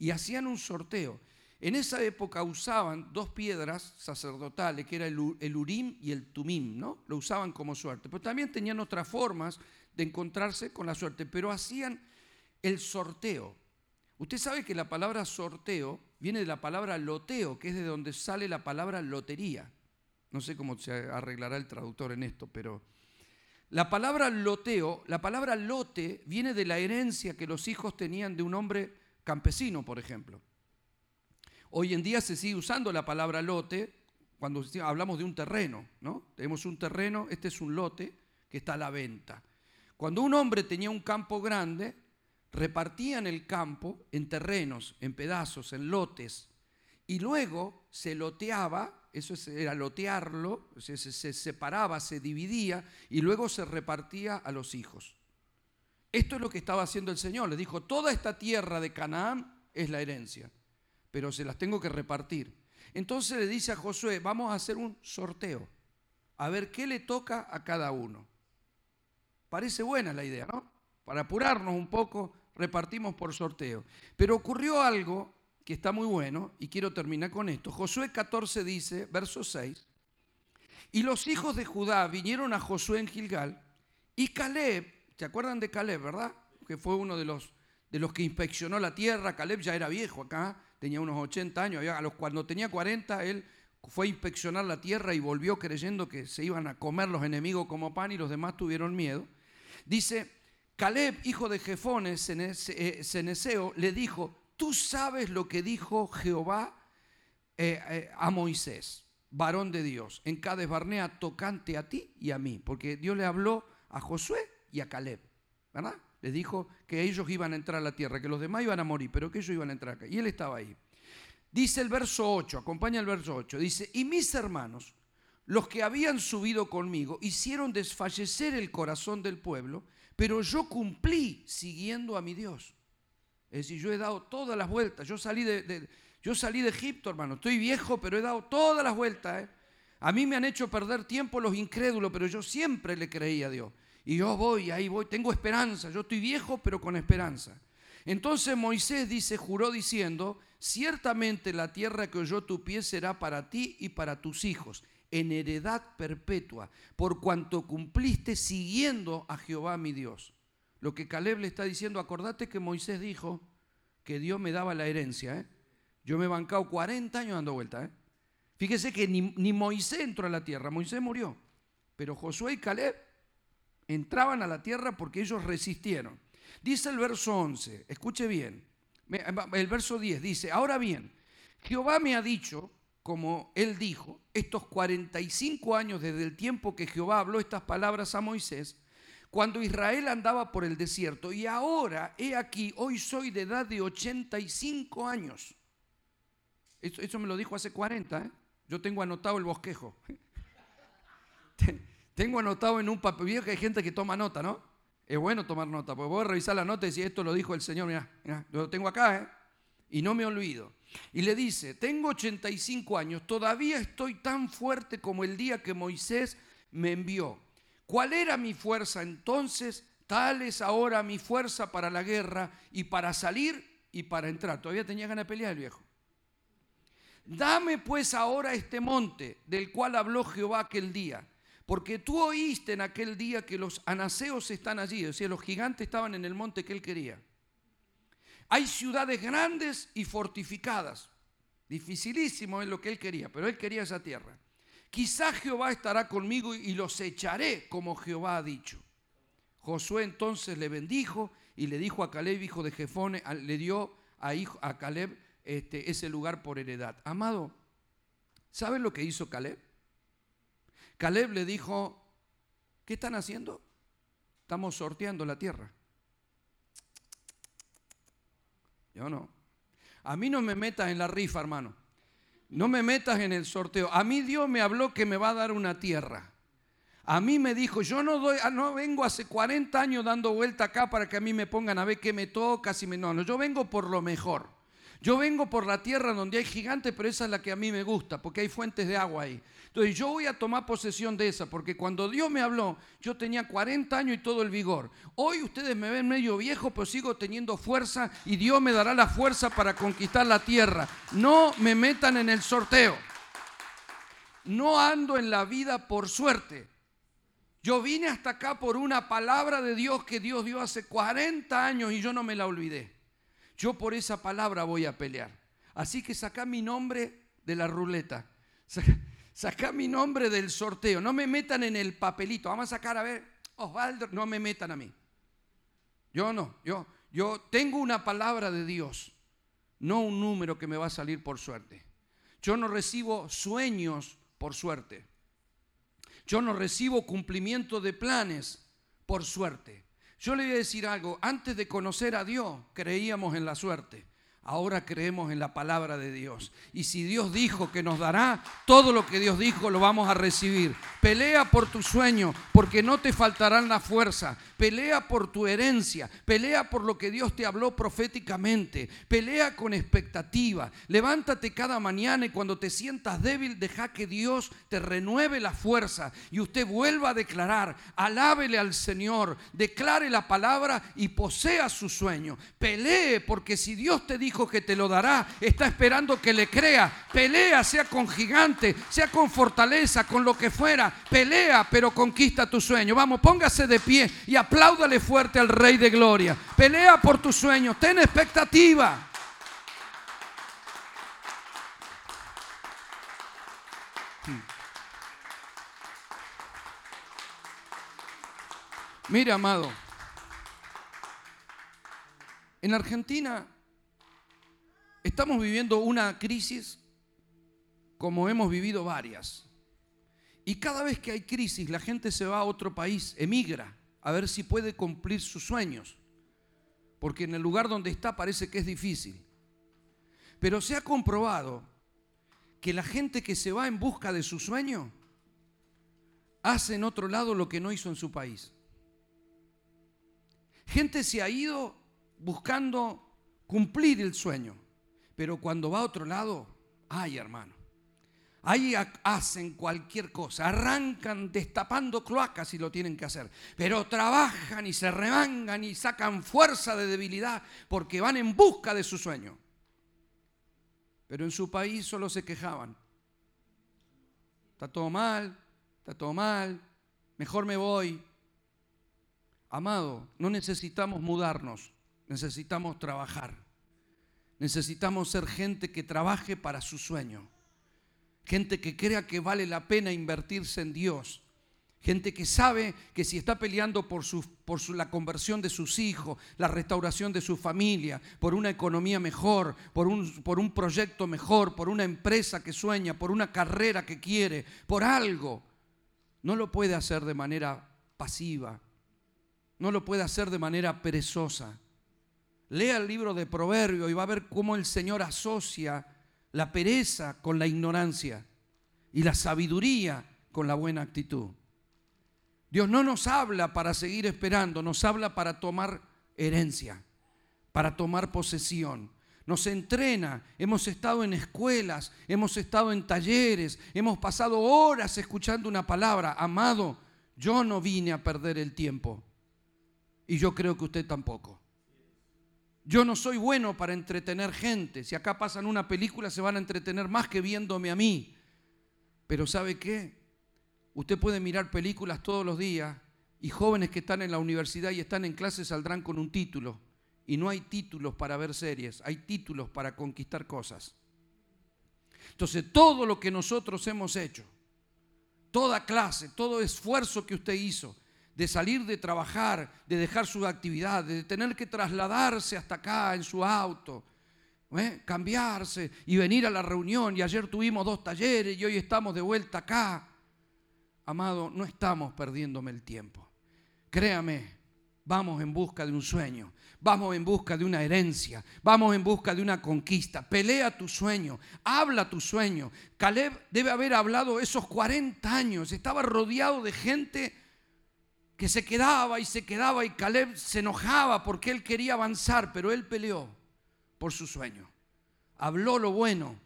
Y hacían un sorteo. En esa época usaban dos piedras sacerdotales, que era el, Urim y el Tumim, ¿no? Lo usaban como suerte. Pero también tenían otras formas de encontrarse con la suerte, pero hacían el sorteo. Usted sabe que la palabra sorteo viene de la palabra loteo, que es de donde sale la palabra lotería. No sé cómo se arreglará el traductor en esto, pero la palabra loteo, la palabra lote viene de la herencia que los hijos tenían de un hombre campesino, por ejemplo. Hoy en día se sigue usando la palabra lote cuando hablamos de un terreno, ¿no? Tenemos un terreno, este es un lote que está a la venta. Cuando un hombre tenía un campo grande, repartían el campo en terrenos, en pedazos, en lotes, y luego se loteaba, eso era lotearlo, se, se separaba, se dividía, y luego se repartía a los hijos. Esto es lo que estaba haciendo el Señor. Le dijo, toda esta tierra de Canaán es la herencia pero se las tengo que repartir. Entonces le dice a Josué, vamos a hacer un sorteo, a ver qué le toca a cada uno. Parece buena la idea, ¿no? Para apurarnos un poco, repartimos por sorteo. Pero ocurrió algo que está muy bueno y quiero terminar con esto. Josué 14 dice, verso 6, y los hijos de Judá vinieron a Josué en Gilgal y Caleb, ¿se acuerdan de Caleb, verdad? Que fue uno de los, de los que inspeccionó la tierra, Caleb ya era viejo acá, tenía unos 80 años, a los, cuando tenía 40 él fue a inspeccionar la tierra y volvió creyendo que se iban a comer los enemigos como pan y los demás tuvieron miedo. Dice, Caleb, hijo de Jefones, eh, Ceneseo, le dijo, tú sabes lo que dijo Jehová eh, eh, a Moisés, varón de Dios, en Cades Barnea, tocante a ti y a mí, porque Dios le habló a Josué y a Caleb, ¿verdad? Les dijo que ellos iban a entrar a la tierra, que los demás iban a morir, pero que ellos iban a entrar acá. Y él estaba ahí. Dice el verso 8, acompaña el verso 8, dice, y mis hermanos, los que habían subido conmigo, hicieron desfallecer el corazón del pueblo, pero yo cumplí siguiendo a mi Dios. Es decir, yo he dado todas las vueltas. Yo salí de, yo salí de Egipto, hermano. Estoy viejo, pero he dado todas las vueltas. ¿eh? A mí me han hecho perder tiempo los incrédulos, pero yo siempre le creí a Dios. Y yo voy, ahí voy, tengo esperanza, yo estoy viejo pero con esperanza. Entonces Moisés dice, juró diciendo, ciertamente la tierra que oyó tu pie será para ti y para tus hijos, en heredad perpetua, por cuanto cumpliste siguiendo a Jehová mi Dios. Lo que Caleb le está diciendo, acordate que Moisés dijo que Dios me daba la herencia. ¿eh? Yo me he bancado 40 años dando vuelta. ¿eh? Fíjese que ni, ni Moisés entró a la tierra, Moisés murió. Pero Josué y Caleb entraban a la tierra porque ellos resistieron. Dice el verso 11, escuche bien, el verso 10 dice, ahora bien, Jehová me ha dicho, como él dijo, estos 45 años desde el tiempo que Jehová habló estas palabras a Moisés, cuando Israel andaba por el desierto, y ahora, he aquí, hoy soy de edad de 85 años. Eso, me lo dijo hace 40, ¿eh? yo tengo anotado el bosquejo. [laughs] Tengo anotado en un papel, que hay gente que toma nota, ¿no? Es bueno tomar nota, porque voy a revisar la nota y si esto lo dijo el Señor, mira, yo lo tengo acá, ¿eh? Y no me olvido. Y le dice, tengo 85 años, todavía estoy tan fuerte como el día que Moisés me envió. ¿Cuál era mi fuerza entonces? Tal es ahora mi fuerza para la guerra y para salir y para entrar. Todavía tenía ganas de pelear el viejo. Dame pues ahora este monte del cual habló Jehová aquel día porque tú oíste en aquel día que los anaseos están allí, o sea, los gigantes estaban en el monte que él quería. Hay ciudades grandes y fortificadas. Dificilísimo es lo que él quería, pero él quería esa tierra. Quizá Jehová estará conmigo y los echaré como Jehová ha dicho. Josué entonces le bendijo y le dijo a Caleb, hijo de Jefone, le dio a, hijo, a Caleb este, ese lugar por heredad. Amado, ¿sabes lo que hizo Caleb? Caleb le dijo, ¿qué están haciendo? Estamos sorteando la tierra. Yo no. A mí no me metas en la rifa, hermano. No me metas en el sorteo. A mí Dios me habló que me va a dar una tierra. A mí me dijo, yo no doy, ah, no vengo hace 40 años dando vuelta acá para que a mí me pongan a ver qué me toca, si me no, no, yo vengo por lo mejor. Yo vengo por la tierra donde hay gigantes, pero esa es la que a mí me gusta, porque hay fuentes de agua ahí. Entonces yo voy a tomar posesión de esa, porque cuando Dios me habló, yo tenía 40 años y todo el vigor. Hoy ustedes me ven medio viejo, pero sigo teniendo fuerza y Dios me dará la fuerza para conquistar la tierra. No me metan en el sorteo. No ando en la vida por suerte. Yo vine hasta acá por una palabra de Dios que Dios dio hace 40 años y yo no me la olvidé. Yo por esa palabra voy a pelear. Así que saca mi nombre de la ruleta. Saca, mi nombre del sorteo. No me metan en el papelito. Vamos a sacar a ver. Osvaldo, no me metan a mí. Yo no. Yo, yo tengo una palabra de Dios. No un número que me va a salir por suerte. Yo no recibo sueños por suerte. Yo no recibo cumplimiento de planes por suerte. Yo le voy a decir algo, antes de conocer a Dios creíamos en la suerte. Ahora creemos en la palabra de Dios. Y si Dios dijo que nos dará, todo lo que Dios dijo lo vamos a recibir. Pelea por tu sueño, porque no te faltarán la fuerza. Pelea por tu herencia. Pelea por lo que Dios te habló proféticamente. Pelea con expectativa. Levántate cada mañana y cuando te sientas débil, deja que Dios te renueve la fuerza y usted vuelva a declarar. Alábele al Señor. Declare la palabra y posea su sueño. Pelee, porque si Dios te dijo que te lo dará, está esperando que le crea. Pelea, sea con gigante, sea con fortaleza, con lo que fuera. Pelea, pero conquista tu sueño. Vamos, póngase de pie y apláudale fuerte al Rey de Gloria. Pelea por tu sueño, ten expectativa. Mire, amado, en Argentina Estamos viviendo una crisis como hemos vivido varias. Y cada vez que hay crisis, la gente se va a otro país, emigra, a ver si puede cumplir sus sueños. Porque en el lugar donde está parece que es difícil. Pero se ha comprobado que la gente que se va en busca de su sueño hace en otro lado lo que no hizo en su país. Gente se ha ido buscando cumplir el sueño. Pero cuando va a otro lado, ay hermano, ahí hacen cualquier cosa, arrancan destapando cloacas si lo tienen que hacer, pero trabajan y se remangan y sacan fuerza de debilidad porque van en busca de su sueño. Pero en su país solo se quejaban. Está todo mal, está todo mal, mejor me voy. Amado, no necesitamos mudarnos, necesitamos trabajar. Necesitamos ser gente que trabaje para su sueño. Gente que crea que vale la pena invertirse en Dios. Gente que sabe que si está peleando por, la conversión de sus hijos, la restauración de su familia, por una economía mejor, por un proyecto mejor, por una empresa que sueña, por una carrera que quiere, por algo, no lo puede hacer de manera pasiva, no lo puede hacer de manera perezosa. Lea el libro de Proverbios y va a ver cómo el Señor asocia la pereza con la ignorancia y la sabiduría con la buena actitud. Dios no nos habla para seguir esperando, nos habla para tomar herencia, para tomar posesión. Nos entrena, hemos estado en escuelas, hemos estado en talleres, hemos pasado horas escuchando una palabra. Amado, yo no vine a perder el tiempo y yo creo que usted tampoco. Yo no soy bueno para entretener gente. Si acá pasan una película se van a entretener más que viéndome a mí. Pero ¿sabe qué? Usted puede mirar películas todos los días y jóvenes que están en la universidad y están en clase saldrán con un título. Y no hay títulos para ver series, hay títulos para conquistar cosas. Entonces todo lo que nosotros hemos hecho, toda clase, todo esfuerzo que usted hizo, de salir de trabajar, de dejar su actividad, de tener que trasladarse hasta acá en su auto, ¿eh? cambiarse y venir a la reunión. Y ayer tuvimos dos talleres y hoy estamos de vuelta acá. Amado, no estamos perdiéndome el tiempo. Créame, vamos en busca de un sueño. Vamos en busca de una herencia, vamos en busca de una conquista. Pelea tu sueño, habla tu sueño. Caleb debe haber hablado esos 40 años, estaba rodeado de gente que se quedaba y se quedaba y Caleb se enojaba porque él quería avanzar, pero él peleó por su sueño. Habló lo bueno.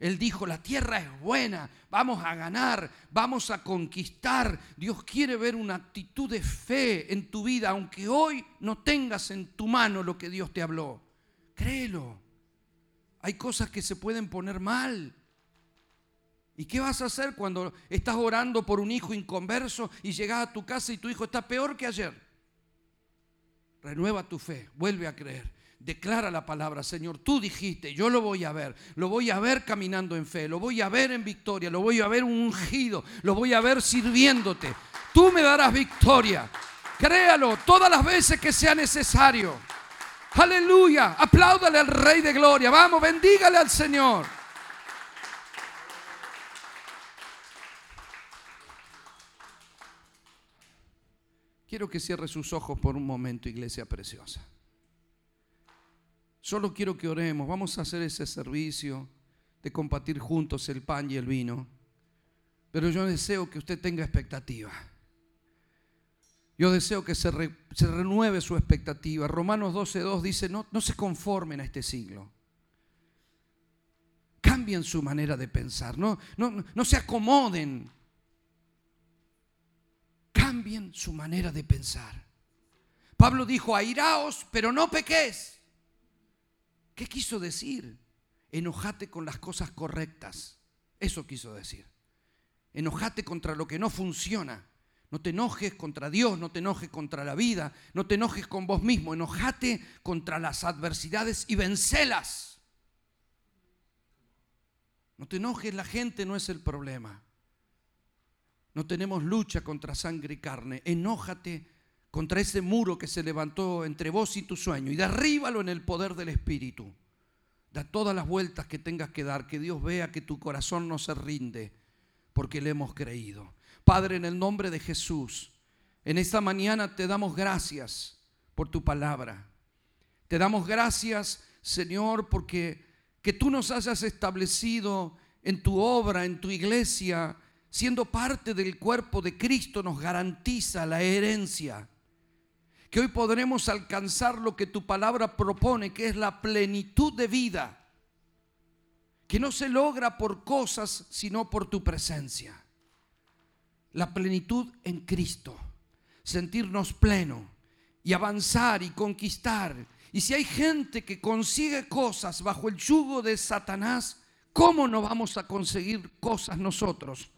Él dijo, la tierra es buena, vamos a ganar, vamos a conquistar. Dios quiere ver una actitud de fe en tu vida, aunque hoy no tengas en tu mano lo que Dios te habló. Créelo. Hay cosas que se pueden poner mal, ¿Y qué vas a hacer cuando estás orando por un hijo inconverso y llegas a tu casa y tu hijo está peor que ayer? Renueva tu fe, vuelve a creer. Declara la palabra, Señor, tú dijiste, yo lo voy a ver, lo voy a ver caminando en fe, lo voy a ver en victoria, lo voy a ver ungido, lo voy a ver sirviéndote. Tú me darás victoria. Créalo todas las veces que sea necesario. Aleluya. Apláudale al Rey de Gloria. Vamos, bendígale al Señor. Quiero que cierre sus ojos por un momento, iglesia preciosa. Solo quiero que oremos. Vamos a hacer ese servicio de compartir juntos el pan y el vino. Pero yo deseo que usted tenga expectativa. Yo deseo que se, renueve su expectativa. Romanos 12.2 dice, no, no se conformen a este siglo. Cambien su manera de pensar. No, no, no se acomoden cambien su manera de pensar. Pablo dijo, airaos, pero no pequéis. ¿Qué quiso decir? Enojate con las cosas correctas. Eso quiso decir. Enojate contra lo que no funciona. No te enojes contra Dios, no te enojes contra la vida, no te enojes con vos mismo. Enojate contra las adversidades y vencelas. No te enojes, la gente no es el problema. No tenemos lucha contra sangre y carne. Enójate contra ese muro que se levantó entre vos y tu sueño y derríbalo en el poder del Espíritu. Da todas las vueltas que tengas que dar, que Dios vea que tu corazón no se rinde porque le hemos creído. Padre, en el nombre de Jesús, en esta mañana te damos gracias por tu palabra. Te damos gracias, Señor, porque que tú nos hayas establecido en tu obra, en tu iglesia, siendo parte del cuerpo de Cristo, nos garantiza la herencia. Que hoy podremos alcanzar lo que tu palabra propone, que es la plenitud de vida. Que no se logra por cosas, sino por tu presencia. La plenitud en Cristo. Sentirnos pleno y avanzar y conquistar. Y si hay gente que consigue cosas bajo el yugo de Satanás, ¿cómo no vamos a conseguir cosas nosotros?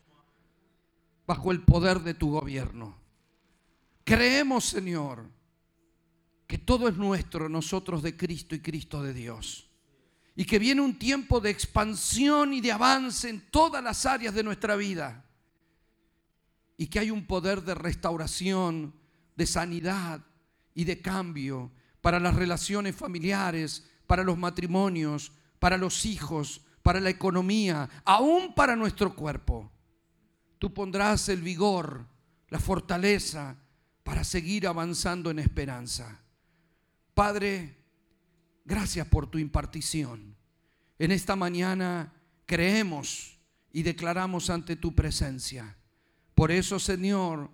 Bajo el poder de tu gobierno. Creemos, Señor, que todo es nuestro, nosotros de Cristo y Cristo de Dios. Y que viene un tiempo de expansión y de avance en todas las áreas de nuestra vida. Y que hay un poder de restauración, de sanidad y de cambio para las relaciones familiares, para los matrimonios, para los hijos, para la economía, aún para nuestro cuerpo tú pondrás el vigor, la fortaleza para seguir avanzando en esperanza. Padre, gracias por tu impartición. En esta mañana creemos y declaramos ante tu presencia. Por eso, Señor,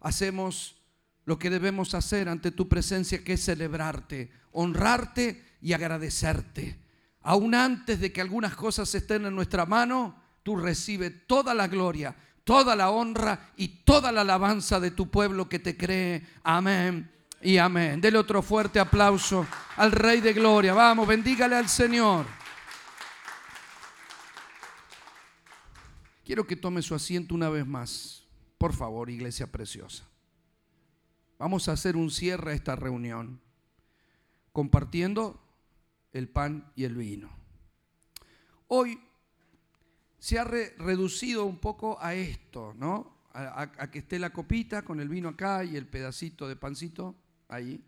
hacemos lo que debemos hacer ante tu presencia, que es celebrarte, honrarte y agradecerte. Aún antes de que algunas cosas estén en nuestra mano, tú recibes toda la gloria, toda la honra y toda la alabanza de tu pueblo que te cree. Amén y amén. Dele otro fuerte aplauso al Rey de Gloria. Vamos, bendígale al Señor. Quiero que tome su asiento una vez más. Por favor, iglesia preciosa. Vamos a hacer un cierre a esta reunión compartiendo el pan y el vino. Hoy se ha reducido un poco a esto, ¿no? A, que esté la copita con el vino acá y el pedacito de pancito ahí.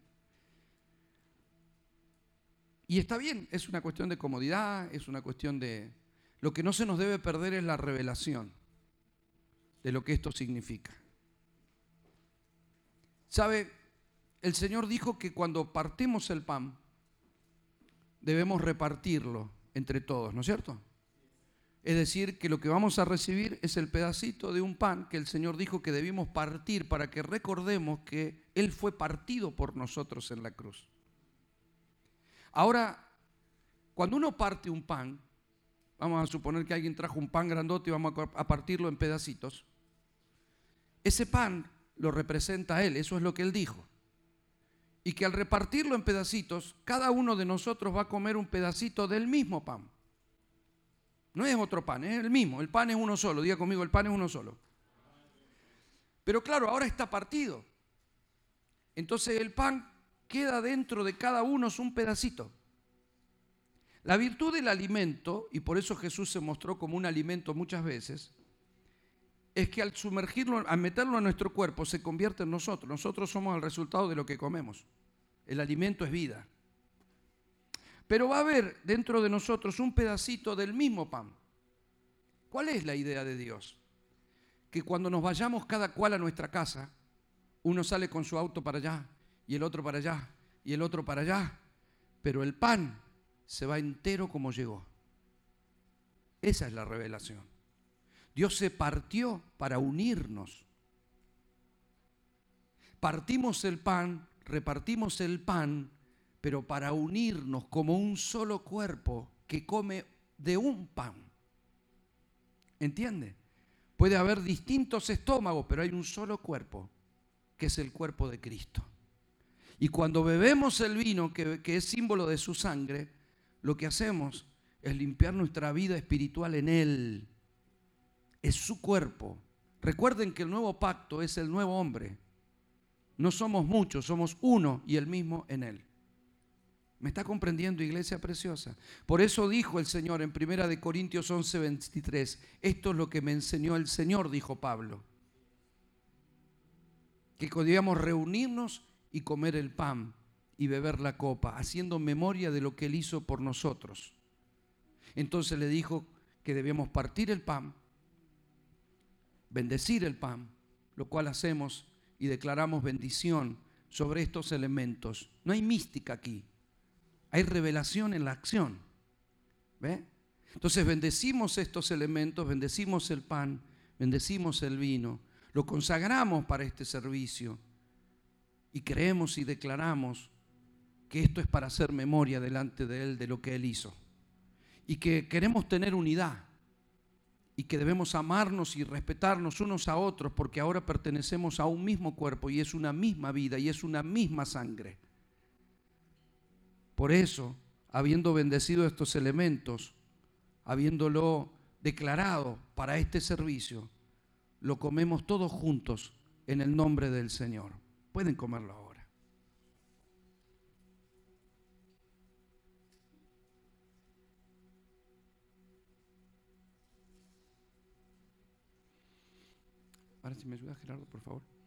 Y está bien, es una cuestión de comodidad, es una cuestión de... Lo que no se nos debe perder es la revelación de lo que esto significa. ¿Sabe? el Señor dijo que cuando partemos el pan, debemos repartirlo entre todos, ¿no es cierto? Es decir, que lo que vamos a recibir es el pedacito de un pan que el Señor dijo que debimos partir para que recordemos que Él fue partido por nosotros en la cruz. Ahora, cuando uno parte un pan, vamos a suponer que alguien trajo un pan grandote y vamos a partirlo en pedacitos, ese pan lo representa a Él, eso es lo que Él dijo. Y que al repartirlo en pedacitos, cada uno de nosotros va a comer un pedacito del mismo pan. No es otro pan, es el mismo. El pan es uno solo. Diga conmigo, el pan es uno solo. Pero claro, ahora está partido. Entonces el pan queda dentro de cada uno es un pedacito. La virtud del alimento, y por eso Jesús se mostró como un alimento muchas veces, es que al sumergirlo, al meterlo en nuestro cuerpo, se convierte en nosotros. Nosotros somos el resultado de lo que comemos. El alimento es vida. Pero va a haber dentro de nosotros un pedacito del mismo pan. ¿Cuál es la idea de Dios? Que cuando nos vayamos cada cual a nuestra casa, uno sale con su auto para allá, y el otro para allá, y el otro para allá, pero el pan se va entero como llegó. Esa es la revelación. Dios se partió para unirnos. Partimos el pan, repartimos el pan, pero para unirnos como un solo cuerpo que come de un pan. ¿Entiende? Puede haber distintos estómagos, pero hay un solo cuerpo, que es el cuerpo de Cristo. Y cuando bebemos el vino, que, que, es símbolo de su sangre, lo que hacemos es limpiar nuestra vida espiritual en Él es su cuerpo. Recuerden que el nuevo pacto es el nuevo hombre. No somos muchos, somos uno y el mismo en él. ¿Me está comprendiendo, iglesia preciosa? Por eso dijo el Señor en Primera de Corintios 11, 23, esto es lo que me enseñó el Señor, dijo Pablo. Que podíamos reunirnos y comer el pan y beber la copa, haciendo memoria de lo que Él hizo por nosotros. Entonces le dijo que debíamos partir el pan bendecir el pan, lo cual hacemos y declaramos bendición sobre estos elementos. No hay mística aquí, hay revelación en la acción. ¿Ve? Entonces bendecimos estos elementos, bendecimos el pan, bendecimos el vino, lo consagramos para este servicio y creemos y declaramos que esto es para hacer memoria delante de Él de lo que Él hizo. Y que queremos tener unidad y que debemos amarnos y respetarnos unos a otros porque ahora pertenecemos a un mismo cuerpo y es una misma vida y es una misma sangre. Por eso, habiendo bendecido estos elementos, habiéndolo declarado para este servicio, lo comemos todos juntos en el nombre del Señor. Pueden comerlo ahora. Ahora si me ayuda Gerardo, por favor.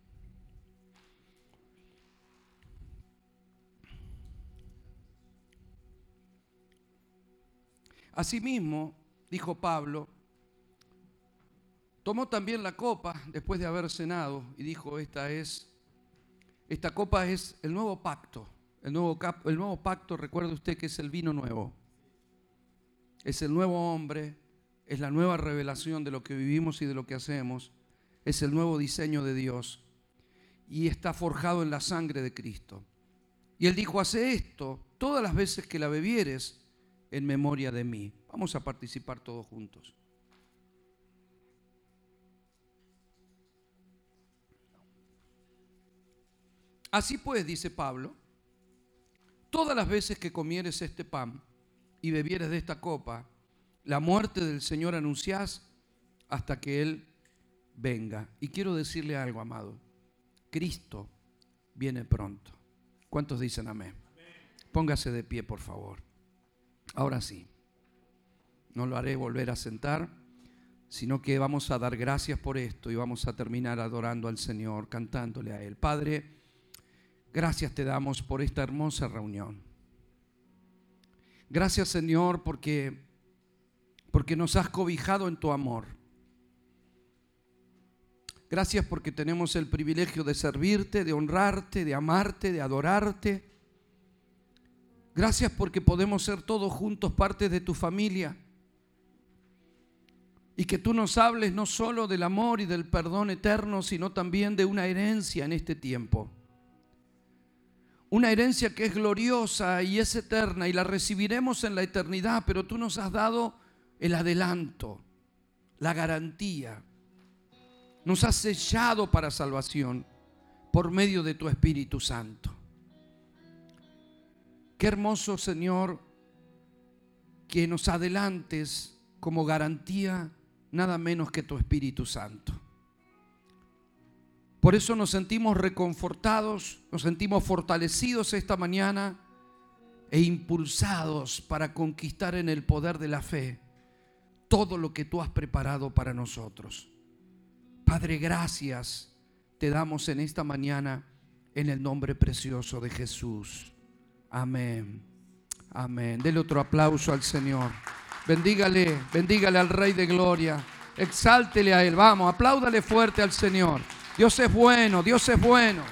Asimismo, dijo Pablo, tomó también la copa después de haber cenado y dijo, esta es, esta copa es el nuevo pacto. El nuevo, el nuevo pacto, recuerde usted que es el vino nuevo. Es el nuevo hombre, es la nueva revelación de lo que vivimos y de lo que hacemos es el nuevo diseño de Dios y está forjado en la sangre de Cristo. Y él dijo, hace esto todas las veces que la bebieres en memoria de mí. Vamos a participar todos juntos. Así pues, dice Pablo, todas las veces que comieres este pan y bebieres de esta copa, la muerte del Señor anunciás hasta que Él venga. Y quiero decirle algo, amado. Cristo viene pronto. ¿Cuántos dicen amén? Póngase de pie, por favor. Ahora sí. No lo haré volver a sentar, sino que vamos a dar gracias por esto y vamos a terminar adorando al Señor, cantándole a Él. Padre, gracias te damos por esta hermosa reunión. Gracias, Señor, porque porque nos has cobijado en tu amor Gracias porque tenemos el privilegio de servirte, de honrarte, de amarte, de adorarte. Gracias porque podemos ser todos juntos parte de tu familia. Y que tú nos hables no solo del amor y del perdón eterno, sino también de una herencia en este tiempo. Una herencia que es gloriosa y es eterna y la recibiremos en la eternidad, pero tú nos has dado el adelanto, la garantía. Nos has sellado para salvación por medio de tu Espíritu Santo. Qué hermoso, Señor, que nos adelantes como garantía nada menos que tu Espíritu Santo. Por eso nos sentimos reconfortados, nos sentimos fortalecidos esta mañana e impulsados para conquistar en el poder de la fe todo lo que tú has preparado para nosotros. Padre, gracias te damos en esta mañana en el nombre precioso de Jesús. Amén. Amén. Dele otro aplauso al Señor. Bendígale, bendígale al Rey de Gloria. Exáltele a Él. Vamos, apláudale fuerte al Señor. Dios es bueno, Dios es bueno.